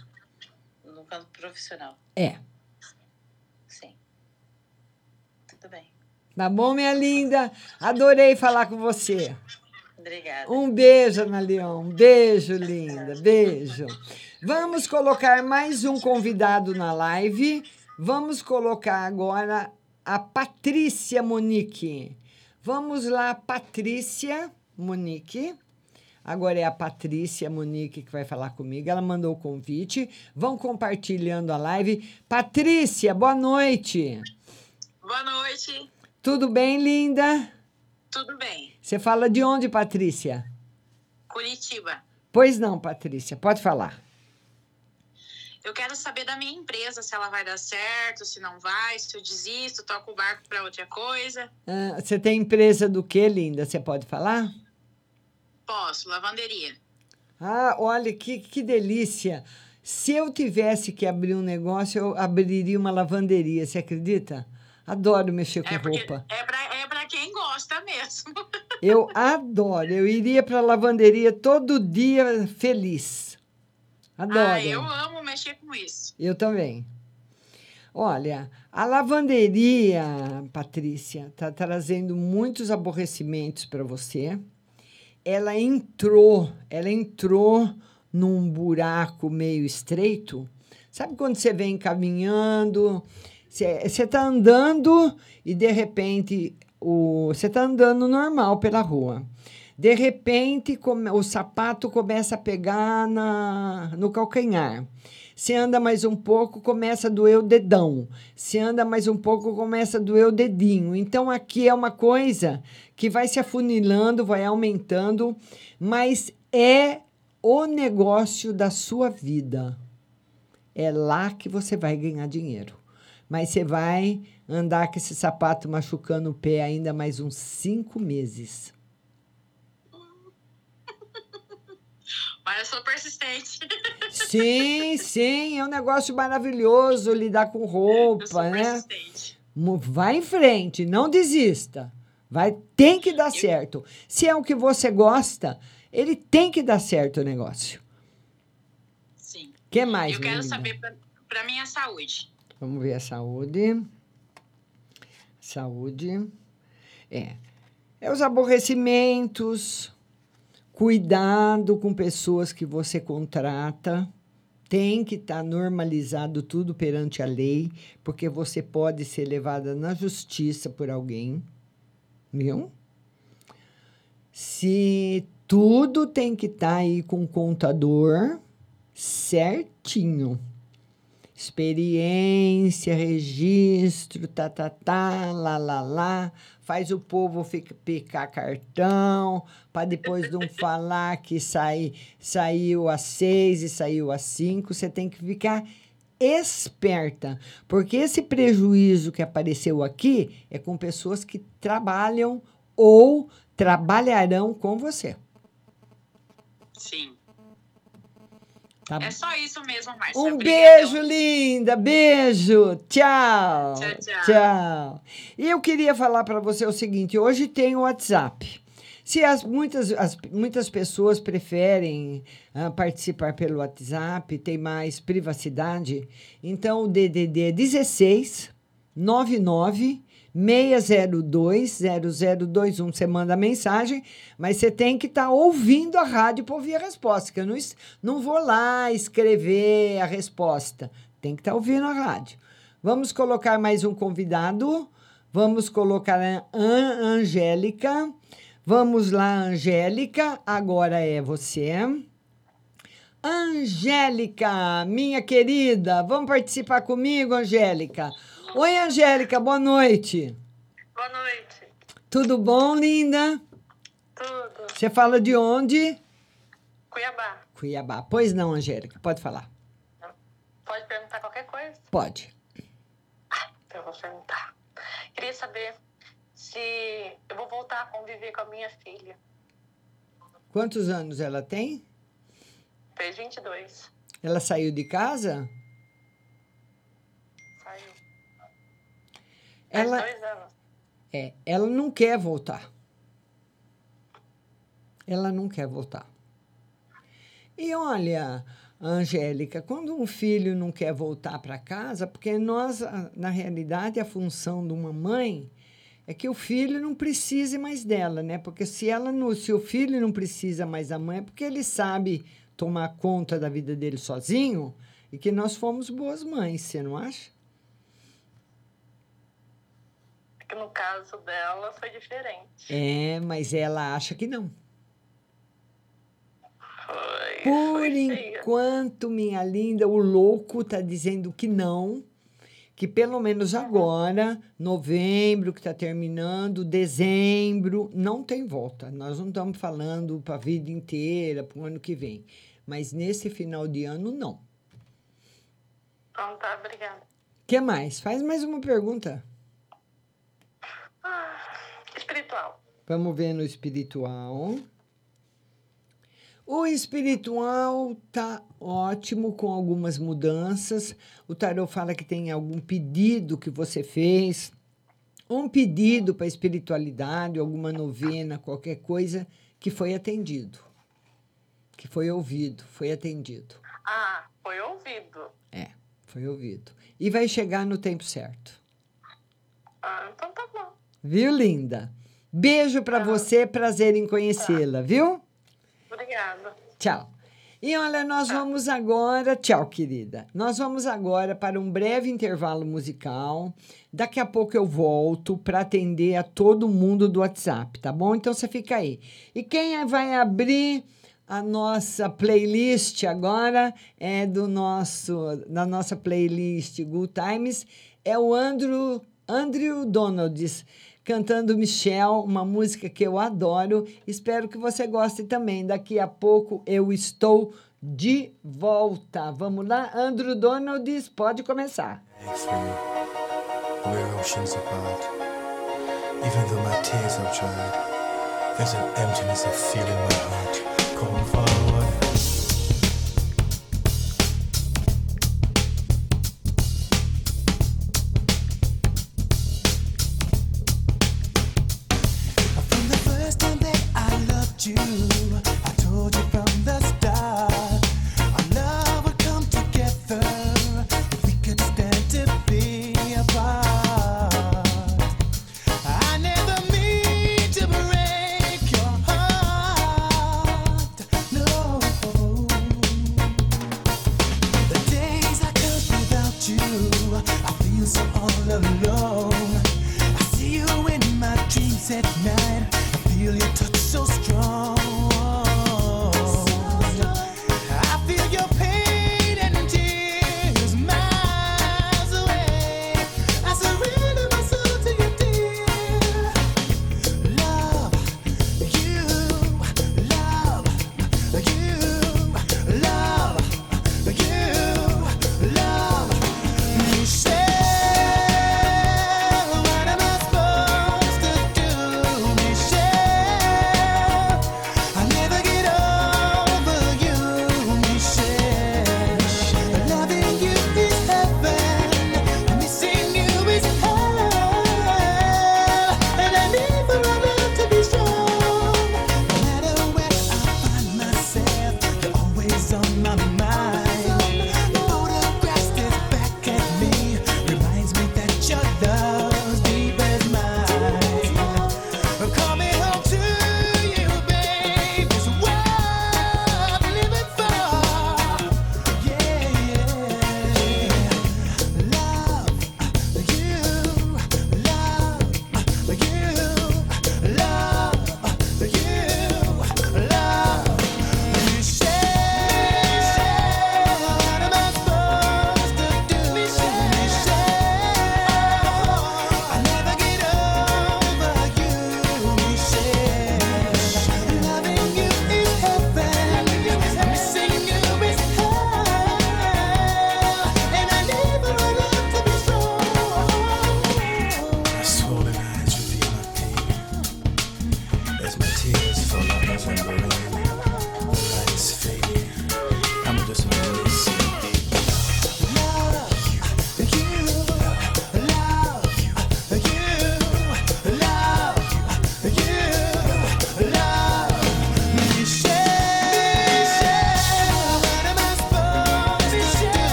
No campo profissional. É. Sim. Tudo bem. Tá bom, minha linda? Adorei falar com você. Obrigada. Um beijo, Ana Leão. Um beijo, linda. Beijo. Vamos colocar mais um convidado na live. Vamos colocar agora a Patrícia Monique. Vamos lá, Patrícia Monique. Agora é a Patrícia Monique que vai falar comigo. Ela mandou o convite. Vão compartilhando a live. Patrícia, boa noite. Boa noite. Tudo bem, linda? Tudo bem? Você fala de onde, Patrícia? Curitiba. Pois não, Patrícia, pode falar. Eu quero saber da minha empresa, se ela vai dar certo, se não vai, se eu desisto, toco o barco para outra coisa. Ah, você tem empresa do que, linda? Você pode falar? Posso, lavanderia. Ah, olha que, que delícia. Se eu tivesse que abrir um negócio, eu abriria uma lavanderia, você acredita? Adoro mexer com É roupa. é pra, é pra quem gosta mesmo. Eu adoro. Eu iria para a lavanderia todo dia feliz. Adoro. Ah, eu amo mexer com isso. Eu também. Olha, a lavanderia, Patrícia, está trazendo muitos aborrecimentos para você. Ela entrou, ela entrou num buraco meio estreito. Sabe quando você vem caminhando, você está andando e de repente você está andando normal pela rua. De repente, come- o sapato começa a pegar na, no calcanhar. Se anda mais um pouco, começa a doer o dedão. Se anda mais um pouco, começa a doer o dedinho. Então, aqui é uma coisa que vai se afunilando, vai aumentando, mas é o negócio da sua vida. É lá que você vai ganhar dinheiro. Mas você vai andar com esse sapato machucando o pé ainda mais uns cinco meses. Mas eu sou persistente. Sim, sim, é um negócio maravilhoso lidar com eu roupa, sou né? persistente. Vai em frente, não desista. Vai, tem que dar certo. Se é o que você gosta, ele tem que dar certo o negócio. Sim. que mais, eu quero linda? saber pra minha saúde. Vamos ver a saúde. Saúde. É. É os aborrecimentos. Cuidado com pessoas que você contrata. Tem que estar normalizado tudo perante a lei, porque você pode ser levada na justiça por alguém. Viu? Se tudo tem que estar aí com o contador certinho experiência, registro, tá, tá, tá, lá, lá, lá, faz o povo fica, picar cartão, para depois não falar que sai, saiu a seis e saiu a cinco, você tem que ficar esperta, porque esse prejuízo que apareceu aqui é com pessoas que trabalham ou trabalharão com você. Sim. Tá É só isso mesmo, Márcia. Um beijo, linda. Beijo. Tchau. Tchau, tchau. E eu queria falar para você o seguinte: hoje tem o WhatsApp. Se as, muitas, as, muitas pessoas preferem ah, participar pelo WhatsApp, tem mais privacidade, então o DDD é 16 99 602 0021. Você manda mensagem, mas você tem que estar ouvindo a rádio para ouvir a resposta, que eu não, não vou lá escrever a resposta. Tem que estar ouvindo a rádio. Vamos colocar mais um convidado. Vamos colocar a An Angélica. Vamos lá, Angélica. Agora é você. Angélica, minha querida, vamos participar comigo, Angélica. Oi, Angélica, boa noite. Boa noite. Tudo bom, linda? Tudo. Você fala de onde? Cuiabá. Cuiabá. Pois não, Angélica, pode falar. Pode perguntar qualquer coisa? Pode. Então eu vou perguntar. Queria saber se eu vou voltar a conviver com a minha filha. Quantos anos ela tem? Fez 22. Ela saiu de casa? Saiu. Faz Ela, dois anos. é, ela não quer voltar. Ela não quer voltar. E olha, Angélica, quando um filho não quer voltar para casa, porque nós, na realidade, a função de uma mãe é que o filho não precise mais dela, né? Porque se ela não, se o filho não precisa mais da mãe, é porque ele sabe tomar conta da vida dele sozinho e que nós fomos boas mães, você não acha? Que no caso dela foi diferente. É, mas ela acha que não. Foi. Por foi enquanto, minha linda, o louco está dizendo que não, que pelo menos agora, novembro que está terminando, dezembro, não tem volta. Nós não estamos falando para a vida inteira, para o ano que vem. Mas nesse final de ano, não. Então tá, obrigada. O que mais? Faz mais uma pergunta. Espiritual. Vamos ver no espiritual. O espiritual tá ótimo com algumas mudanças. O tarot fala que tem algum pedido que você fez, um pedido para espiritualidade, alguma novena, qualquer coisa que foi atendido. Que foi ouvido, foi atendido. Ah, foi ouvido. É, foi ouvido. E vai chegar no tempo certo. Ah, então tá bom. Viu, linda? Beijo para você, prazer em conhecê-la, viu? Obrigada. Tchau. E olha, nós vamos agora. Tchau, querida. Nós vamos agora para um breve intervalo musical. Daqui a pouco eu volto para atender a todo mundo do WhatsApp, tá bom? Então você fica aí. E quem vai abrir a nossa playlist agora é do nosso da nossa playlist Good Times é o Andrew Andrew Donalds cantando Michelle, uma música que eu adoro. Espero que você goste também. Daqui a pouco eu estou de volta. Vamos lá, Andrew Donalds, pode começar. We're oceans apart. Even though my tears dried, there's an emptiness my heart.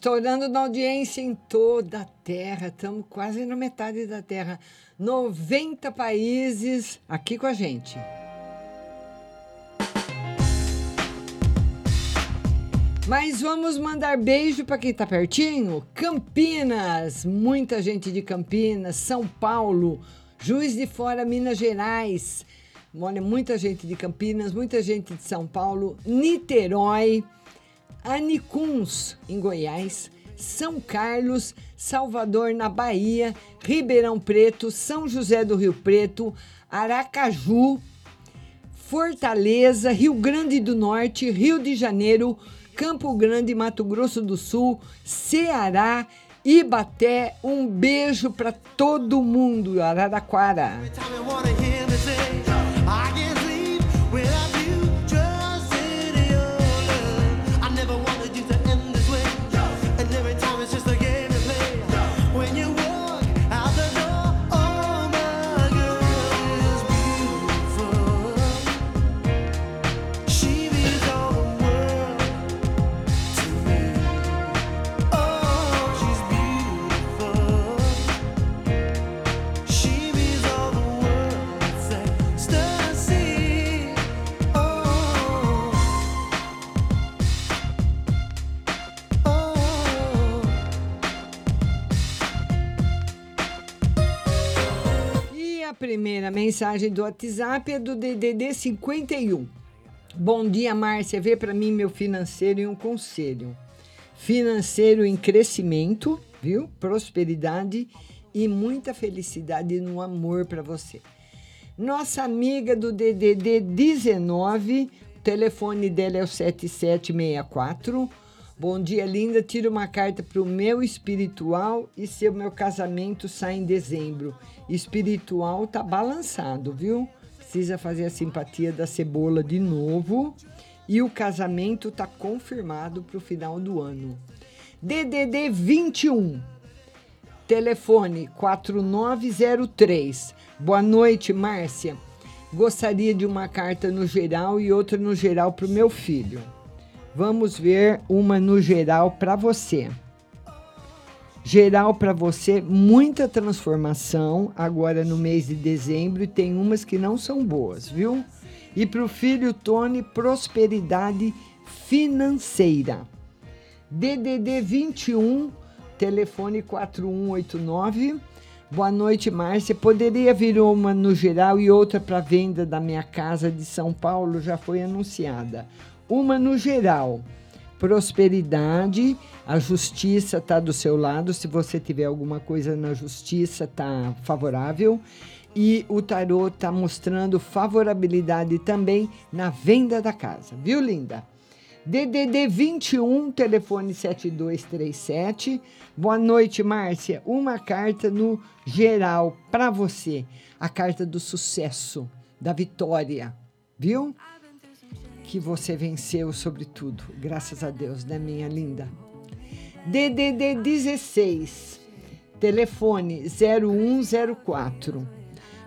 Estourando na audiência em toda a Terra. Estamos quase na metade da Terra. 90 países aqui com a gente. Mas vamos mandar beijo para quem está pertinho. Campinas, muita gente de Campinas, São Paulo, Juiz de Fora, Minas Gerais. Olha, muita gente de Campinas, muita gente de São Paulo, Niterói, Anicuns, em Goiás, São Carlos, Salvador, na Bahia, Ribeirão Preto, São José do Rio Preto, Aracaju, Fortaleza, Rio Grande do Norte, Rio de Janeiro, Campo Grande, Mato Grosso do Sul, Ceará, Ibaté. Um beijo para todo mundo, Araraquara. Primeira mensagem do WhatsApp é do DDD 51. Bom dia, Márcia. Vê para mim meu financeiro e um conselho. Financeiro em crescimento, viu? Prosperidade e muita felicidade no amor para você. Nossa amiga do DDD 19, o telefone dela é o 7764. Bom dia, linda. Tira uma carta para o meu espiritual e se o meu casamento sai em dezembro. Espiritual tá balançado, viu? Precisa fazer a simpatia da cebola de novo. E o casamento tá confirmado para o final do ano. DDD 21. Telefone 4903. Boa noite, Márcia. Gostaria de uma carta no geral e outra no geral para o meu filho. Vamos ver uma no geral para você. Geral para você, muita transformação agora no mês de dezembro e tem umas que não são boas, viu? E para o filho Tony, prosperidade financeira. DDD 21, telefone 4189. Boa noite, Márcia. Poderia vir uma no geral e outra para venda da minha casa de São Paulo? Já foi anunciada. Uma no geral. Prosperidade, a justiça está do seu lado. Se você tiver alguma coisa na justiça, está favorável. E o tarô está mostrando favorabilidade também na venda da casa, viu, linda? DDD 21, telefone 7237. Boa noite, Márcia. Uma carta no geral para você. A carta do sucesso, da vitória, viu? Que você venceu sobre tudo. Graças a Deus, né, minha linda? DDD 16, telefone 0104.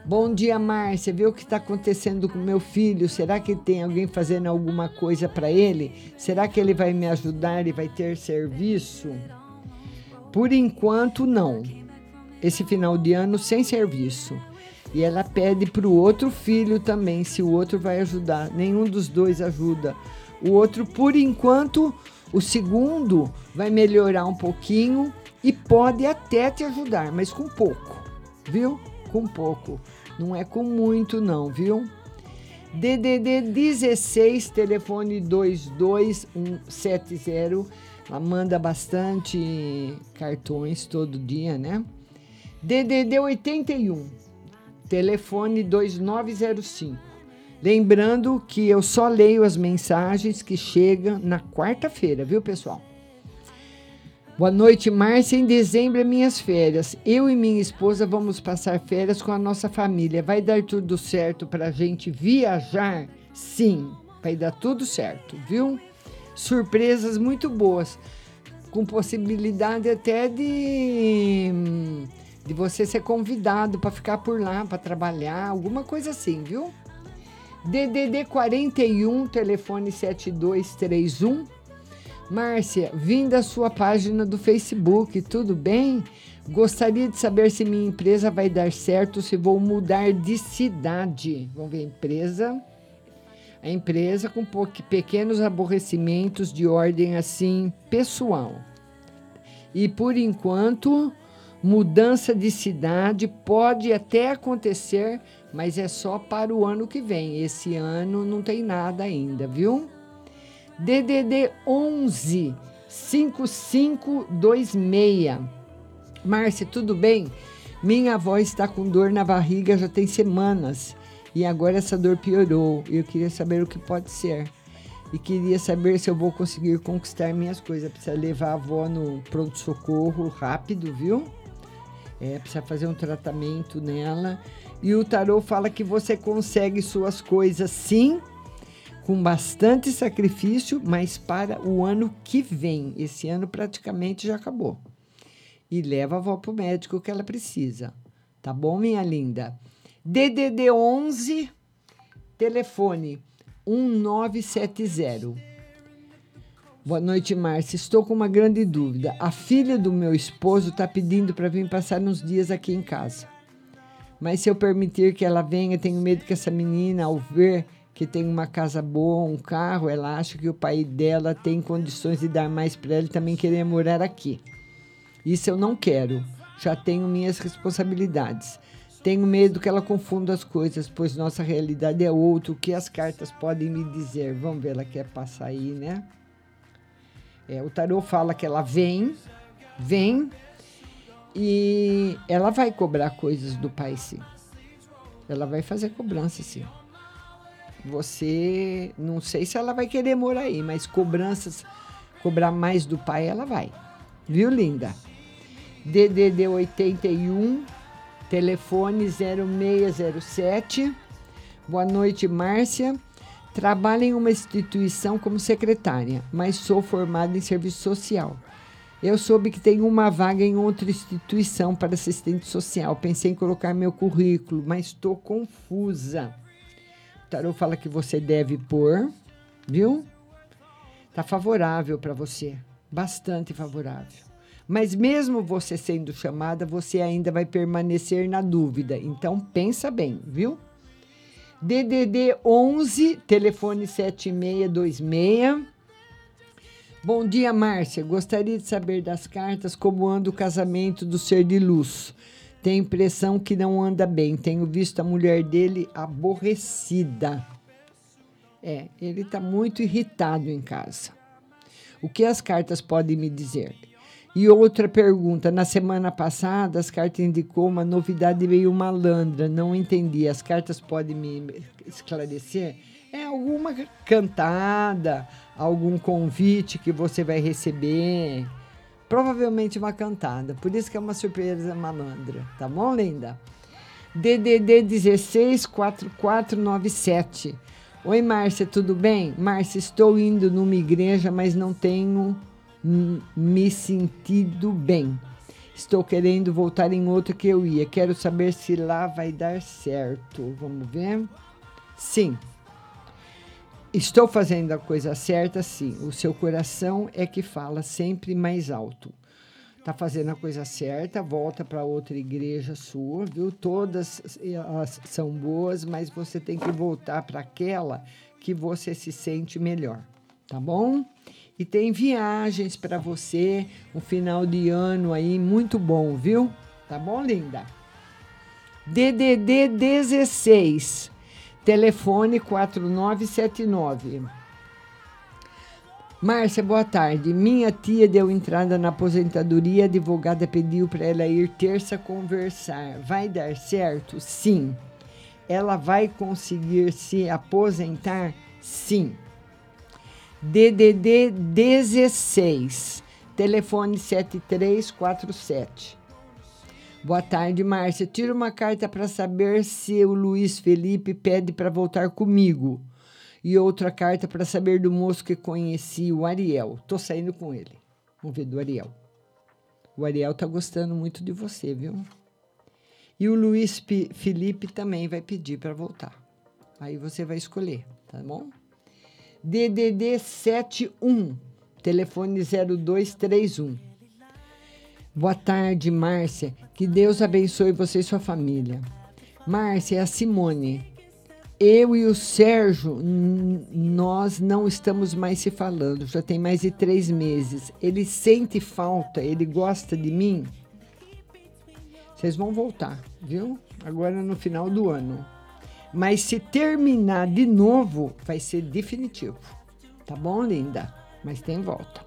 Bom dia, Márcia. Vê o que está acontecendo com meu filho? Será que tem alguém fazendo alguma coisa para ele? Será que ele vai me ajudar e vai ter serviço? Por enquanto, não. Esse final de ano sem serviço. E ela pede para o outro filho também se o outro vai ajudar. Nenhum dos dois ajuda. O outro, por enquanto, o segundo vai melhorar um pouquinho e pode até te ajudar, mas com pouco, viu? Com pouco. Não é com muito, não, viu? DDD 16, telefone 22170. Ela manda bastante cartões todo dia, né? DDD 81, telefone 2905. Lembrando que eu só leio as mensagens que chegam na quarta-feira, viu, pessoal? Boa noite, Márcia. Em dezembro é minhas férias. Eu e minha esposa vamos passar férias com a nossa família. Vai dar tudo certo para a gente viajar? Sim, vai dar tudo certo, viu? Surpresas muito boas, com possibilidade até de, de você ser convidado para ficar por lá, para trabalhar, alguma coisa assim, viu? DDD 41, telefone 7231. Márcia, vim da sua página do Facebook, tudo bem? Gostaria de saber se minha empresa vai dar certo, se vou mudar de cidade. Vamos ver, empresa. A empresa com pequenos aborrecimentos de ordem assim pessoal. E por enquanto, mudança de cidade pode até acontecer, mas é só para o ano que vem. Esse ano não tem nada ainda, viu? DDD 11 5526. Márcia, tudo bem? Minha avó está com dor na barriga já tem semanas e agora essa dor piorou. Eu queria saber o que pode ser. E queria saber se eu vou conseguir conquistar minhas coisas. Precisa levar a avó no pronto-socorro rápido, viu? É, precisa fazer um tratamento nela. E o tarô fala que você consegue suas coisas sim, com bastante sacrifício, mas para o ano que vem. Esse ano praticamente já acabou. E leva a avó para o médico que ela precisa. Tá bom, minha linda? DDD 11, telefone 1970. Boa noite, Márcia. Estou com uma grande dúvida. A filha do meu esposo está pedindo para vir passar uns dias aqui em casa. Mas se eu permitir que ela venha, tenho medo que essa menina, ao ver que tem uma casa boa, um carro, ela acha que o pai dela tem condições de dar mais para ela e também querer morar aqui. Isso eu não quero. Já tenho minhas responsabilidades. Tenho medo que ela confunda as coisas, pois nossa realidade é outra. O que as cartas podem me dizer? Vamos ver, ela quer passar aí, né? É, o tarô fala que ela vem, vem, e ela vai cobrar coisas do pai, sim. Ela vai fazer cobrança, sim. Você, não sei se ela vai querer morar aí, mas cobranças, cobrar mais do pai, ela vai. Viu, linda? DDD 81, telefone 0607. Boa noite, Márcia. Trabalho em uma instituição como secretária, mas sou formada em serviço social. Eu soube que tem uma vaga em outra instituição para assistente social. Pensei em colocar meu currículo, mas estou confusa. O tarô fala que você deve pôr, viu? Tá favorável para você, bastante favorável. Mas mesmo você sendo chamada, você ainda vai permanecer na dúvida. Então pensa bem, viu? DDD 11, telefone 7626. Bom dia, Márcia. Gostaria de saber das cartas como anda o casamento do ser de luz. Tenho impressão que não anda bem. Tenho visto a mulher dele aborrecida. É, ele está muito irritado em casa. O que as cartas podem me dizer? E outra pergunta. Na semana passada, as cartas indicou uma novidade meio malandra. Não entendi. As cartas podem me esclarecer? É alguma cantada, algum convite que você vai receber. Provavelmente uma cantada. Por isso que é uma surpresa malandra. Tá bom, linda? DDD 16 4497. Oi, Márcia, tudo bem? Márcia, estou indo numa igreja, mas não tenho me sentido bem. Estou querendo voltar em outra que eu ia. Quero saber se lá vai dar certo. Vamos ver? Sim. Estou fazendo a coisa certa, sim. O seu coração é que fala sempre mais alto. Tá fazendo a coisa certa, volta para outra igreja sua, viu? Todas elas são boas, mas você tem que voltar para aquela que você se sente melhor, tá bom? Tem viagens para você, um final de ano aí muito bom, viu? Tá bom, linda? DDD 16, telefone 4979. Márcia, boa tarde. Minha tia deu entrada na aposentadoria, a advogada pediu para ela ir terça conversar. Vai dar certo? Sim. Ela vai conseguir se aposentar? Sim. DDD 16, telefone 7347. Boa tarde, Márcia. Tira uma carta para saber se o Luiz Felipe pede para voltar comigo. E outra carta para saber do moço que conheci, o Ariel. Tô saindo com ele. Vamos ver do Ariel. O Ariel tá gostando muito de você, viu? E o Luiz P- Felipe também vai pedir para voltar. Aí você vai escolher, tá bom? DDD 71, telefone 0231. Boa tarde, Márcia. Que Deus abençoe você e sua família. Márcia, é a Simone. Eu e o Sérgio, nós não estamos mais se falando. Já tem mais de três meses. Ele sente falta, ele gosta de mim. Vocês vão voltar, viu? Agora no final do ano. Mas se terminar de novo, vai ser definitivo. Tá bom, linda? Mas tem volta.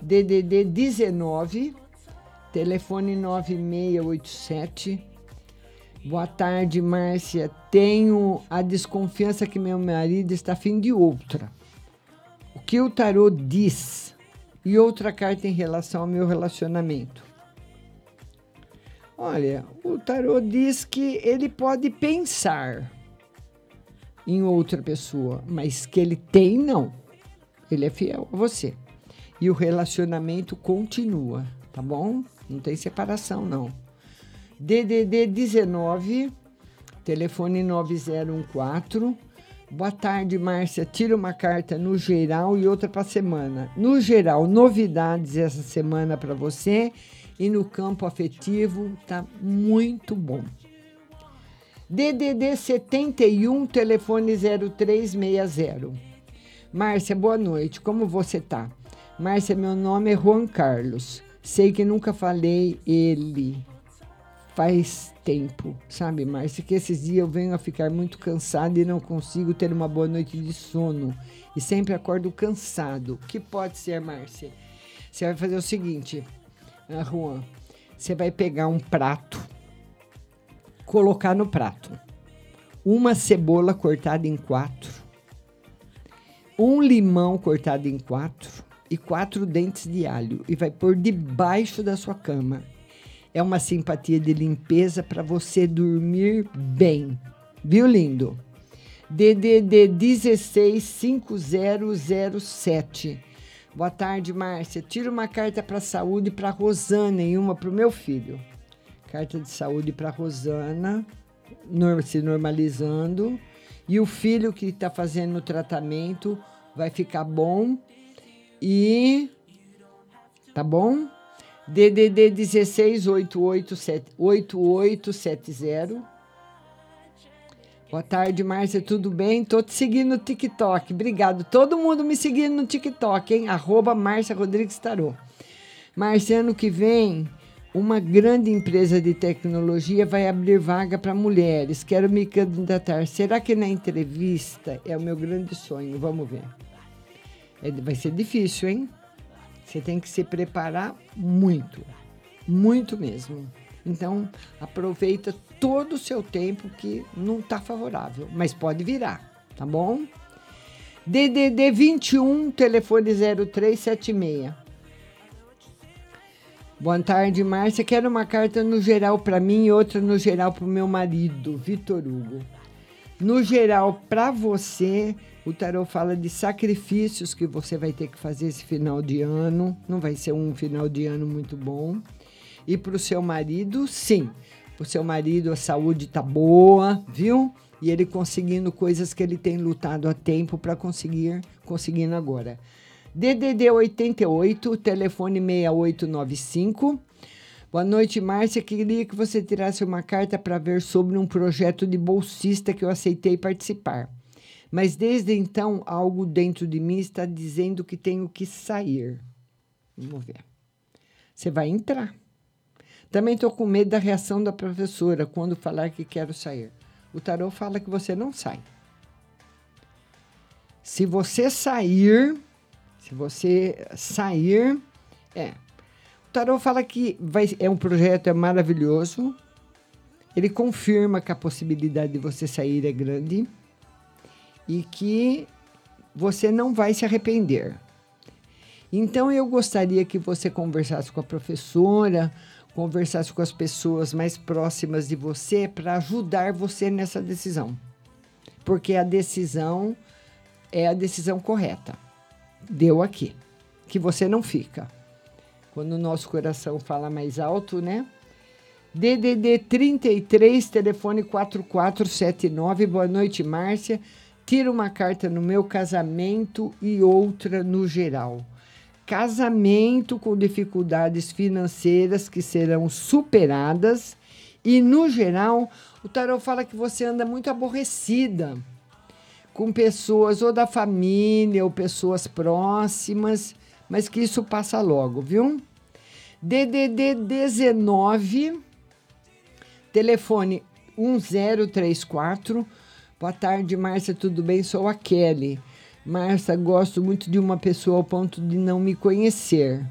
DDD 19, telefone 9687. Boa tarde, Márcia. Tenho a desconfiança que meu marido está afim de outra. O que o tarô diz? E outra carta em relação ao meu relacionamento. Olha, o tarô diz que ele pode pensar em outra pessoa, mas que ele tem, não. Ele é fiel a você. E o relacionamento continua, tá bom? Não tem separação, não. DDD 19, telefone 9014. Boa tarde, Márcia. Tira uma carta no geral e outra para semana. No geral, novidades essa semana para você e no campo afetivo tá muito bom. DDD 71, telefone 0360. Márcia, boa noite. Como você tá? Márcia, meu nome é Juan Carlos. Sei que nunca falei ele faz tempo, sabe, Márcia? Que esses dias eu venho a ficar muito cansada e não consigo ter uma boa noite de sono. E sempre acordo cansado. O que pode ser, Márcia? Você vai fazer o seguinte, ah, Juan. Você vai pegar um prato, colocar no prato uma cebola cortada em quatro, um limão cortado em quatro e quatro dentes de alho e vai pôr debaixo da sua cama. É uma simpatia de limpeza para você dormir bem. Viu, lindo? DDD 165007. Boa tarde, Márcia. Tira uma carta para saúde para Rosana e uma para o meu filho. Carta de saúde para Rosana, se normalizando. E o filho que está fazendo o tratamento vai ficar bom. E. Tá bom? DDD 168870. 8870. Boa tarde, Márcia, tudo bem? Tô te seguindo no TikTok. Obrigado. Todo mundo me seguindo no TikTok, hein? Arroba Márcia Rodrigues Tarô. Márcia, ano que vem, uma grande empresa de tecnologia vai abrir vaga para mulheres. Quero me candidatar. Será que na entrevista é o meu grande sonho? Vamos ver. É, vai ser difícil, hein? Você tem que se preparar muito. Muito mesmo. Então, aproveita todo o seu tempo que não está favorável, mas pode virar, tá bom? DDD 21, telefone 0376. Boa tarde, Márcia. Quero uma carta no geral para mim e outra no geral para o meu marido, Vitor Hugo. No geral, para você, o tarot fala de sacrifícios que você vai ter que fazer esse final de ano. Não vai ser um final de ano muito bom. E para o seu marido, sim. O seu marido, a saúde tá boa, viu? E ele conseguindo coisas que ele tem lutado há tempo para conseguir, conseguindo agora. DDD 88, telefone 6895. Boa noite, Márcia. Queria que você tirasse uma carta para ver sobre um projeto de bolsista que eu aceitei participar. Mas desde então, algo dentro de mim está dizendo que tenho que sair. Vamos ver. Você vai entrar. Também estou com medo da reação da professora quando falar que quero sair. O tarô fala que você não sai. Se você sair, se você sair, é. O tarô fala que vai, é um projeto é maravilhoso. Ele confirma que a possibilidade de você sair é grande e que você não vai se arrepender. Então eu gostaria que você conversasse com a professora, conversasse com as pessoas mais próximas de você para ajudar você nessa decisão. Porque a decisão é a decisão correta. Deu aqui. Que você não fica. Quando o nosso coração fala mais alto, né? DDD 33, telefone 4479. Boa noite, Márcia. Tira uma carta no meu casamento e outra no geral. Casamento com dificuldades financeiras que serão superadas e no geral, o tarot fala que você anda muito aborrecida com pessoas ou da família ou pessoas próximas, mas que isso passa logo, viu? DDD 19 Telefone 1034. Boa tarde, Márcia, tudo bem? Sou a Kelly. Márcia, gosto muito de uma pessoa ao ponto de não me conhecer.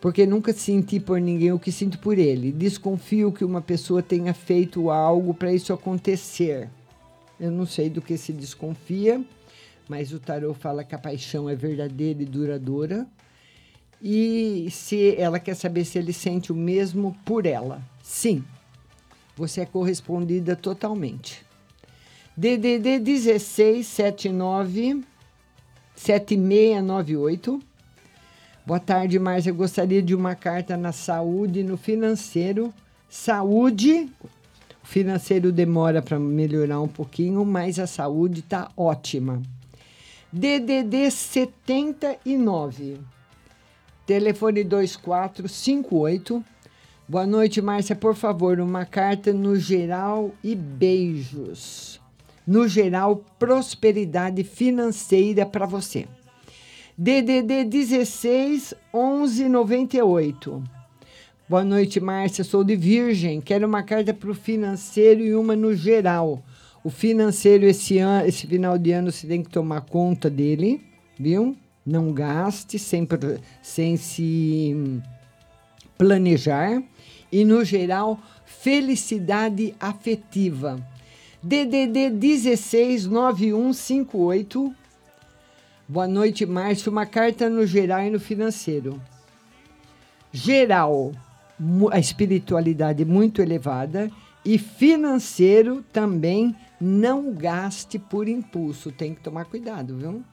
Porque nunca senti por ninguém o que sinto por ele. Desconfio que uma pessoa tenha feito algo para isso acontecer. Eu não sei do que se desconfia, mas o tarot fala que a paixão é verdadeira e duradoura. E se ela quer saber se ele sente o mesmo por ela. Sim, você é correspondida totalmente. DDD 1679 7698. Boa tarde, Márcia. Eu gostaria de uma carta na saúde no financeiro. Saúde, o financeiro demora para melhorar um pouquinho, mas a saúde está ótima. DDD 79. Telefone 2458. Boa noite, Márcia. Por favor, uma carta no geral e beijos. No geral, prosperidade financeira para você. DDD 16 11 98. Boa noite, Márcia. Sou de Virgem. Quero uma carta para o financeiro e uma no geral. O financeiro esse esse final de ano você tem que tomar conta dele, viu? Não gaste sem, sem se planejar e no geral felicidade afetiva. DDD 16 9158. Boa noite, Márcio. Uma carta no geral e no financeiro. Geral, a espiritualidade muito elevada e financeiro também não gaste por impulso. Tem que tomar cuidado, viu?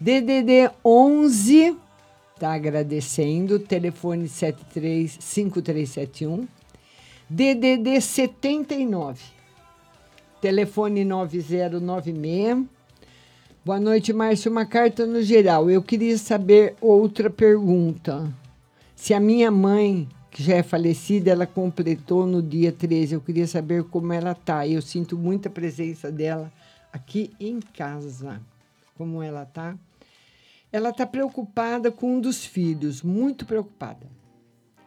DDD 11 tá agradecendo, telefone 73 5371. DDD 79 telefone 9096. Boa noite, Márcio. Uma carta no geral. Eu queria saber outra pergunta. Se a minha mãe, que já é falecida, ela completou no dia 13, eu queria saber como ela tá. Eu sinto muita presença dela aqui em casa. Como ela tá? Ela está preocupada com um dos filhos, muito preocupada.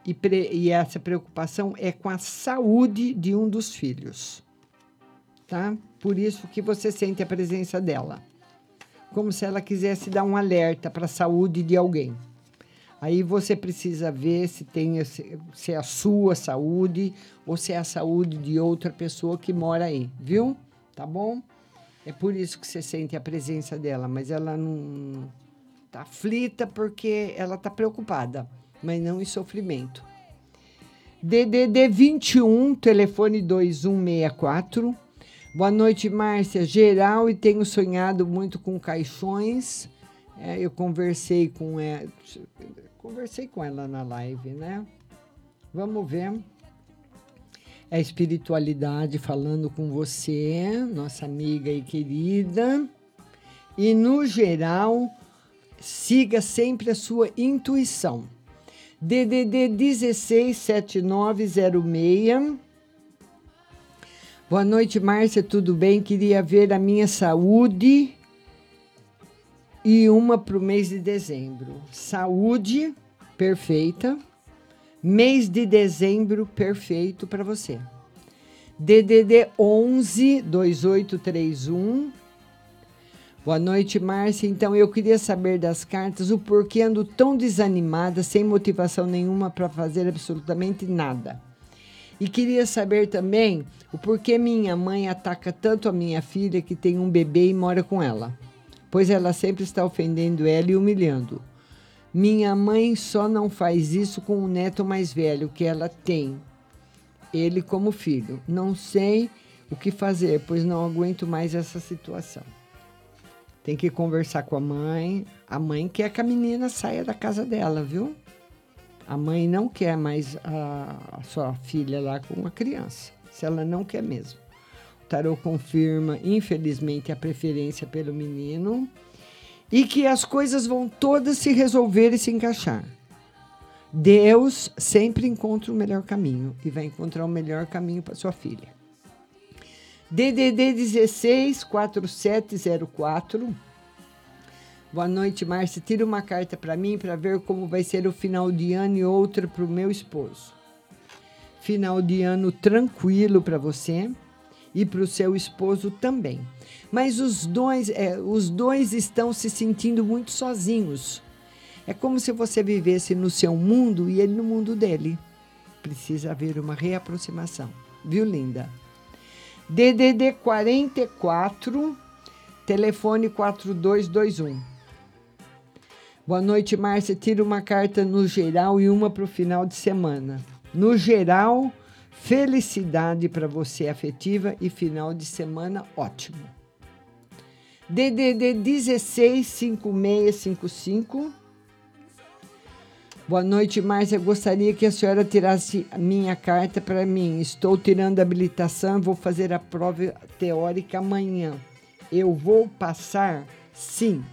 E, pre- e essa preocupação é com a saúde de um dos filhos tá? Por isso que você sente a presença dela. Como se ela quisesse dar um alerta para a saúde de alguém. Aí você precisa ver se tem esse- se é a sua saúde ou se é a saúde de outra pessoa que mora aí, viu? Tá bom? É por isso que você sente a presença dela, mas ela não tá aflita porque ela tá preocupada, mas não em sofrimento. DDD 21, telefone 2164. Boa noite, Márcia. Geral e tenho sonhado muito com caixões. É, eu conversei com ela, conversei com ela na live, né? Vamos ver. É espiritualidade falando com você, nossa amiga e querida. E no geral, siga sempre a sua intuição. DDD 167906. Boa noite, Márcia, tudo bem? Queria ver a minha saúde e uma para o mês de dezembro. Saúde, perfeita. Mês de dezembro, perfeito para você. DDD 11 2831. Boa noite, Márcia. Então, eu queria saber das cartas o porquê ando tão desanimada, sem motivação nenhuma para fazer absolutamente nada. E queria saber também o porquê minha mãe ataca tanto a minha filha que tem um bebê e mora com ela, pois ela sempre está ofendendo ela e humilhando. Minha mãe só não faz isso com o neto mais velho que ela tem, ele como filho. Não sei o que fazer, pois não aguento mais essa situação. Tem que conversar com a mãe. A mãe quer que a menina saia da casa dela, viu? A mãe não quer mais a, a sua filha lá com a criança, se ela não quer mesmo. O tarô confirma, infelizmente, a preferência pelo menino e que as coisas vão todas se resolver e se encaixar. Deus sempre encontra o melhor caminho e vai encontrar o melhor caminho para sua filha. DDD 16 4704. Boa noite, Márcia. Tira uma carta para mim para ver como vai ser o final de ano e outra para o meu esposo. Final de ano tranquilo para você e para o seu esposo também. Mas os dois, é, os dois estão se sentindo muito sozinhos. É como se você vivesse no seu mundo e ele no mundo dele. Precisa haver uma reaproximação. Viu, linda? DDD 44, telefone 4221. Boa noite, Márcia. Tira uma carta no geral e uma para o final de semana. No geral, felicidade para você afetiva e final de semana ótimo. DDD 165655. Boa noite, Márcia. Gostaria que a senhora tirasse minha carta para mim. Estou tirando a habilitação vou fazer a prova teórica amanhã. Eu vou passar? Sim.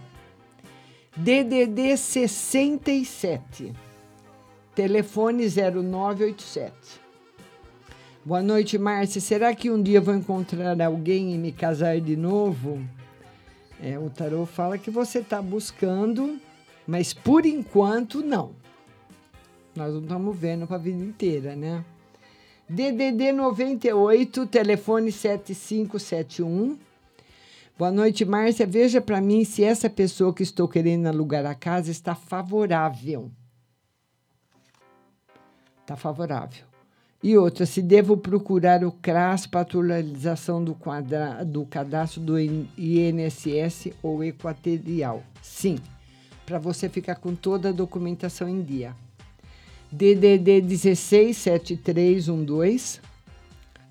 DDD 67. Telefone 0987. Boa noite, Márcia. Será que um dia vou encontrar alguém e me casar de novo? É, o tarô fala que você está buscando, mas por enquanto não. Nós não estamos vendo para a vida inteira, né? DDD 98, telefone 7571. Boa noite, Márcia. Veja para mim se essa pessoa que estou querendo alugar a casa está favorável. Está favorável. E outra, se devo procurar o CRAS para atualização do, quadra, do cadastro do INSS ou Equatorial. Sim, para você ficar com toda a documentação em dia. DDD 167312.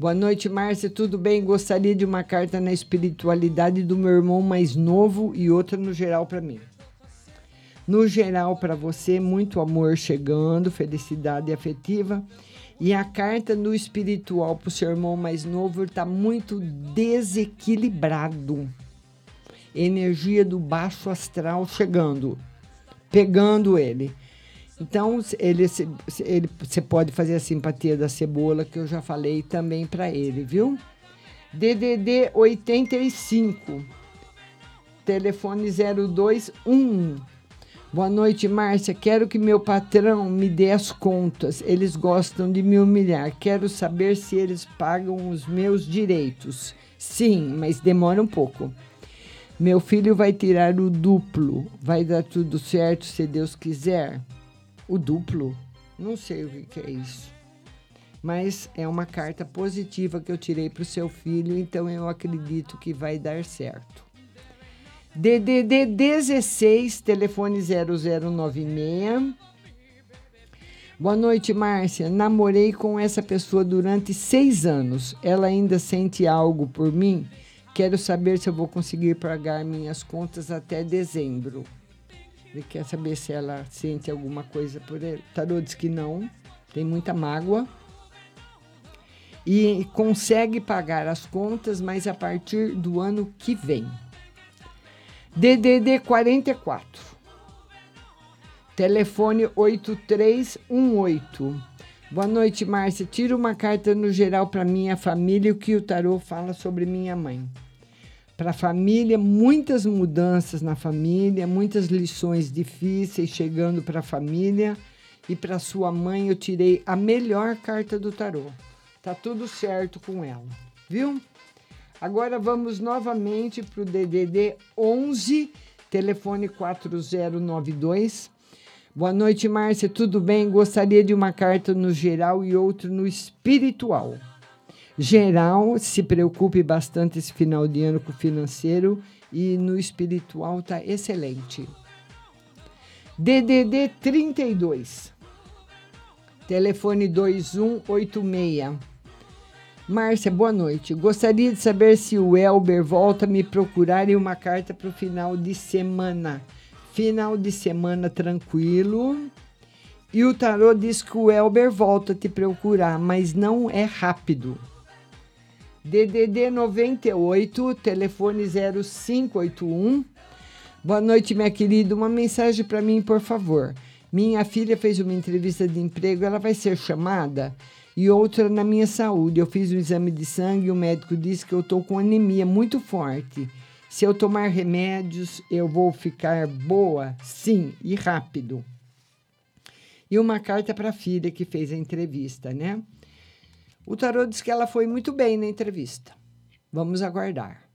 Boa noite, Márcia. Tudo bem? Gostaria de uma carta na espiritualidade do meu irmão mais novo e outra no geral para mim. No geral, para você, muito amor chegando, felicidade afetiva. E a carta no espiritual para o seu irmão mais novo está muito desequilibrado. Energia do baixo astral chegando, pegando ele. Então, ele, ele, você pode fazer a simpatia da cebola, que eu já falei também para ele, viu? DDD 85, telefone 0211. Boa noite, Márcia. Quero que meu patrão me dê as contas. Eles gostam de me humilhar. Quero saber se eles pagam os meus direitos. Sim, mas demora um pouco. Meu filho vai tirar o duplo. Vai dar tudo certo se Deus quiser. O duplo? Não sei o que, é isso. Mas é uma carta positiva que eu tirei para o seu filho, então eu acredito que vai dar certo. DDD 16, telefone 0096. Boa noite, Márcia. Namorei com essa pessoa durante seis anos. Ela ainda sente algo por mim? Quero saber se eu vou conseguir pagar minhas contas até dezembro. Ele quer saber se ela sente alguma coisa por ele. Tarô diz que não, tem muita mágoa. E consegue pagar as contas, mas a partir do ano que vem. DDD 44. Telefone 8318. Boa noite, Márcia. Tira uma carta no geral para minha família e o que o tarô fala sobre minha mãe para a família, muitas mudanças na família, muitas lições difíceis chegando para a família. E para sua mãe eu tirei a melhor carta do tarô. Tá tudo certo com ela, viu? Agora vamos novamente para o DDD 11, telefone 4092. Boa noite, Márcia. Tudo bem? Gostaria de uma carta no geral e outra no espiritual geral, se preocupe bastante esse final de ano com o financeiro e no espiritual tá excelente. DDD 32. Telefone 2186. Márcia, boa noite. Gostaria de saber se o Elber volta a me procurar e uma carta para o final de semana. Final de semana tranquilo E o tarô diz que o Elber volta a te procurar, mas não é rápido. DDD 98, telefone 0581. Boa noite, minha querida. Uma mensagem para mim, por favor. Minha filha fez uma entrevista de emprego, ela vai ser chamada? E outra na minha saúde. Eu fiz um exame de sangue e o médico disse que eu estou com anemia muito forte. Se eu tomar remédios, eu vou ficar boa? Sim, e rápido. E uma carta para a filha que fez a entrevista, né? O tarô diz que ela foi muito bem na entrevista. Vamos aguardar.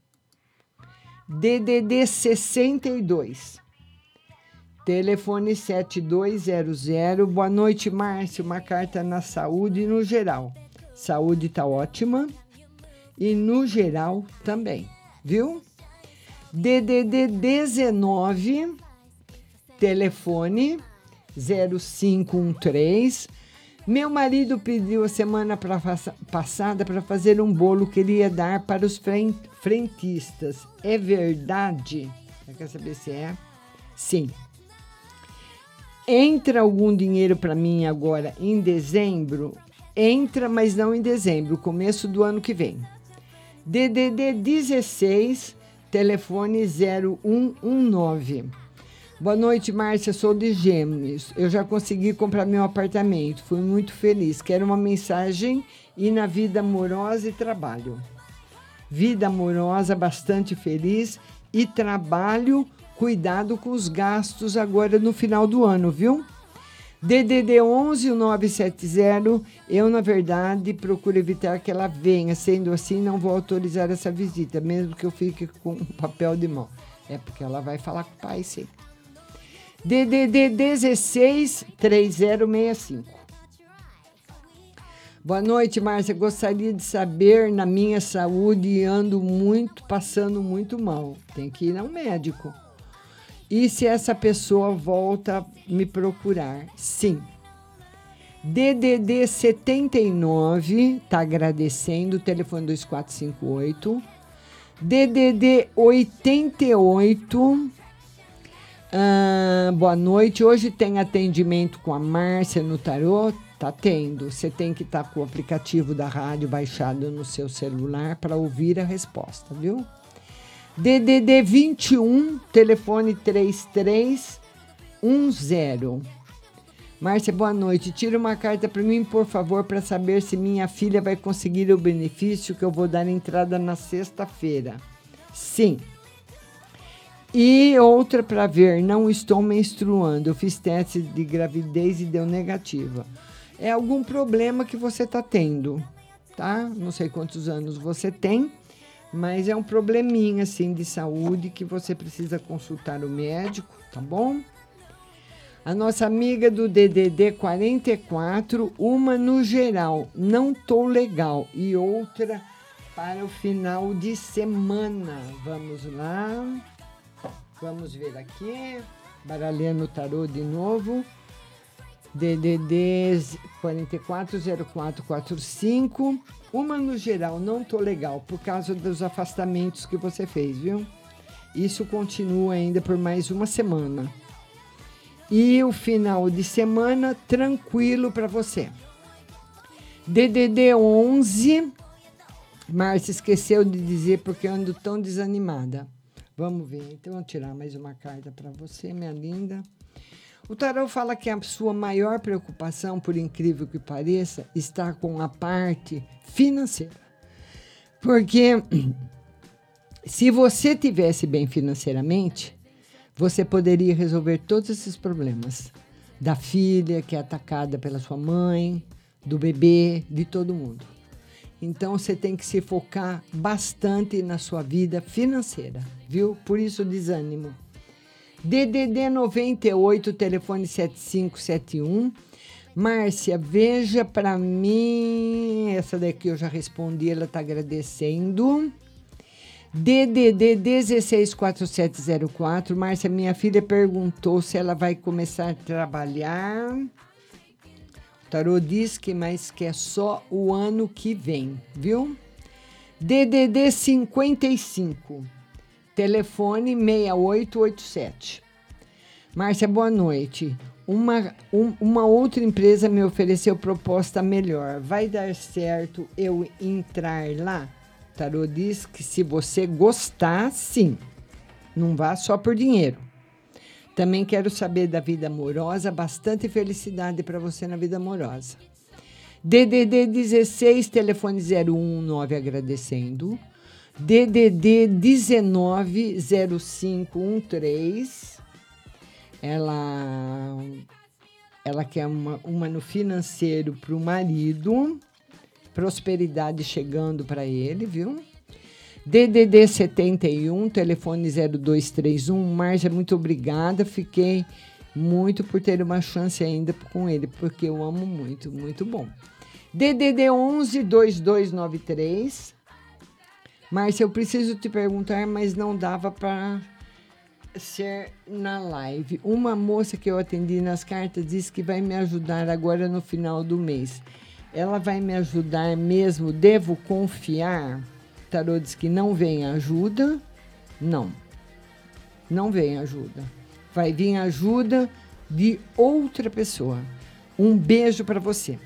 DDD 62. Telefone 7200. Boa noite, Márcio. Uma carta na saúde no geral. Saúde tá ótima. E no geral também, viu? DDD 19. Telefone 0513. Meu marido pediu a semana pra, passada para fazer um bolo que ele ia dar para os fren- frentistas. É verdade? Você quer saber se é? Sim. Entra algum dinheiro para mim agora em dezembro? Entra, mas não em dezembro, começo do ano que vem. DDD 16, telefone 0119. Boa noite, Márcia. Sou de Gêmeos. Eu já consegui comprar meu apartamento. Fui muito feliz. Quero uma mensagem e na vida amorosa e trabalho. Vida amorosa bastante feliz e trabalho, cuidado com os gastos agora no final do ano, viu? DDD 11 970, eu na verdade procuro evitar que ela venha, sendo assim não vou autorizar essa visita, mesmo que eu fique com um papel de mão. É porque ela vai falar com o pai, sim. DDD 16 3065. Boa noite, Márcia. Gostaria de saber na minha saúde ando muito, passando muito mal. Tem que ir ao médico. E se essa pessoa volta me procurar? Sim. DDD 79, tá agradecendo, telefone 2458. DDD 88, boa noite. Hoje tem atendimento com a Márcia no Tarô? Tá tendo. Você tem que estar com o aplicativo da rádio baixado no seu celular para ouvir a resposta, viu? DDD 21, telefone 3310. Márcia, boa noite. Tira uma carta para mim, por favor, para saber se minha filha vai conseguir o benefício que eu vou dar entrada na sexta-feira. Sim. E outra para ver, não estou menstruando. Eu fiz teste de gravidez e deu negativa. É algum problema que você está tendo, tá? Não sei quantos anos você tem, mas é um probleminha assim de saúde que você precisa consultar o médico, tá bom? A nossa amiga do DDD 44, uma no geral, não tô legal, e outra para o final de semana. Vamos lá. Vamos ver aqui. Baralhando o tarô de novo. DDD 440445. Uma no geral, não tô legal, por causa dos afastamentos que você fez, viu? Isso continua ainda por mais uma semana. E o final de semana tranquilo para você. DDD 11. Márcia esqueceu de dizer porque eu ando tão desanimada. Vamos ver. Então, tirar mais uma carta para você, minha linda. O tarot fala que a sua maior preocupação, por incrível que pareça, está com a parte financeira. Porque se você tivesse bem financeiramente, você poderia resolver todos esses problemas da filha que é atacada pela sua mãe, do bebê, de todo mundo. Então você tem que se focar bastante na sua vida financeira, viu? Por isso desânimo. DDD 98, telefone 7571. Márcia, veja para mim. Essa daqui eu já respondi, ela está agradecendo. DDD 164704. Márcia, minha filha perguntou se ela vai começar a trabalhar. Tarô diz que, mas que é só o ano que vem, viu? DDD 55. Telefone 6887. Márcia, boa noite. Uma, um- uma outra empresa me ofereceu proposta melhor. Vai dar certo eu entrar lá? Tarô diz que se você gostar, sim. Não vá só por dinheiro. Também quero saber da vida amorosa, bastante felicidade para você na vida amorosa. DDD 16, telefone 019 agradecendo. DDD 19 0513. Ela ela quer uma, uma no financeiro para o marido. Prosperidade chegando para ele, viu? DDD 71, telefone 0231. Marja, muito obrigada. Fiquei muito por ter uma chance ainda com ele, porque eu amo muito, muito bom. DDD 11 2293. Márcia, eu preciso te perguntar, mas não dava para ser na live. Uma moça que eu atendi nas cartas disse que vai me ajudar agora no final do mês. Ela vai me ajudar mesmo? Devo confiar? Tarô diz que não vem ajuda. Não. Não vem ajuda. Vai vir ajuda de outra pessoa. Um beijo para você.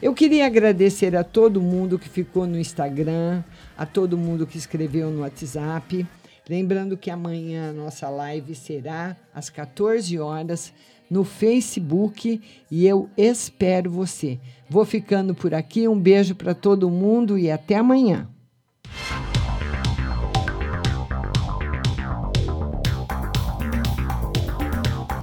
Eu queria agradecer a todo mundo que ficou no Instagram, a todo mundo que escreveu no WhatsApp. Lembrando que amanhã a nossa live será às 14 horas no Facebook e eu espero você. Vou ficando por aqui. Um beijo para todo mundo e até amanhã.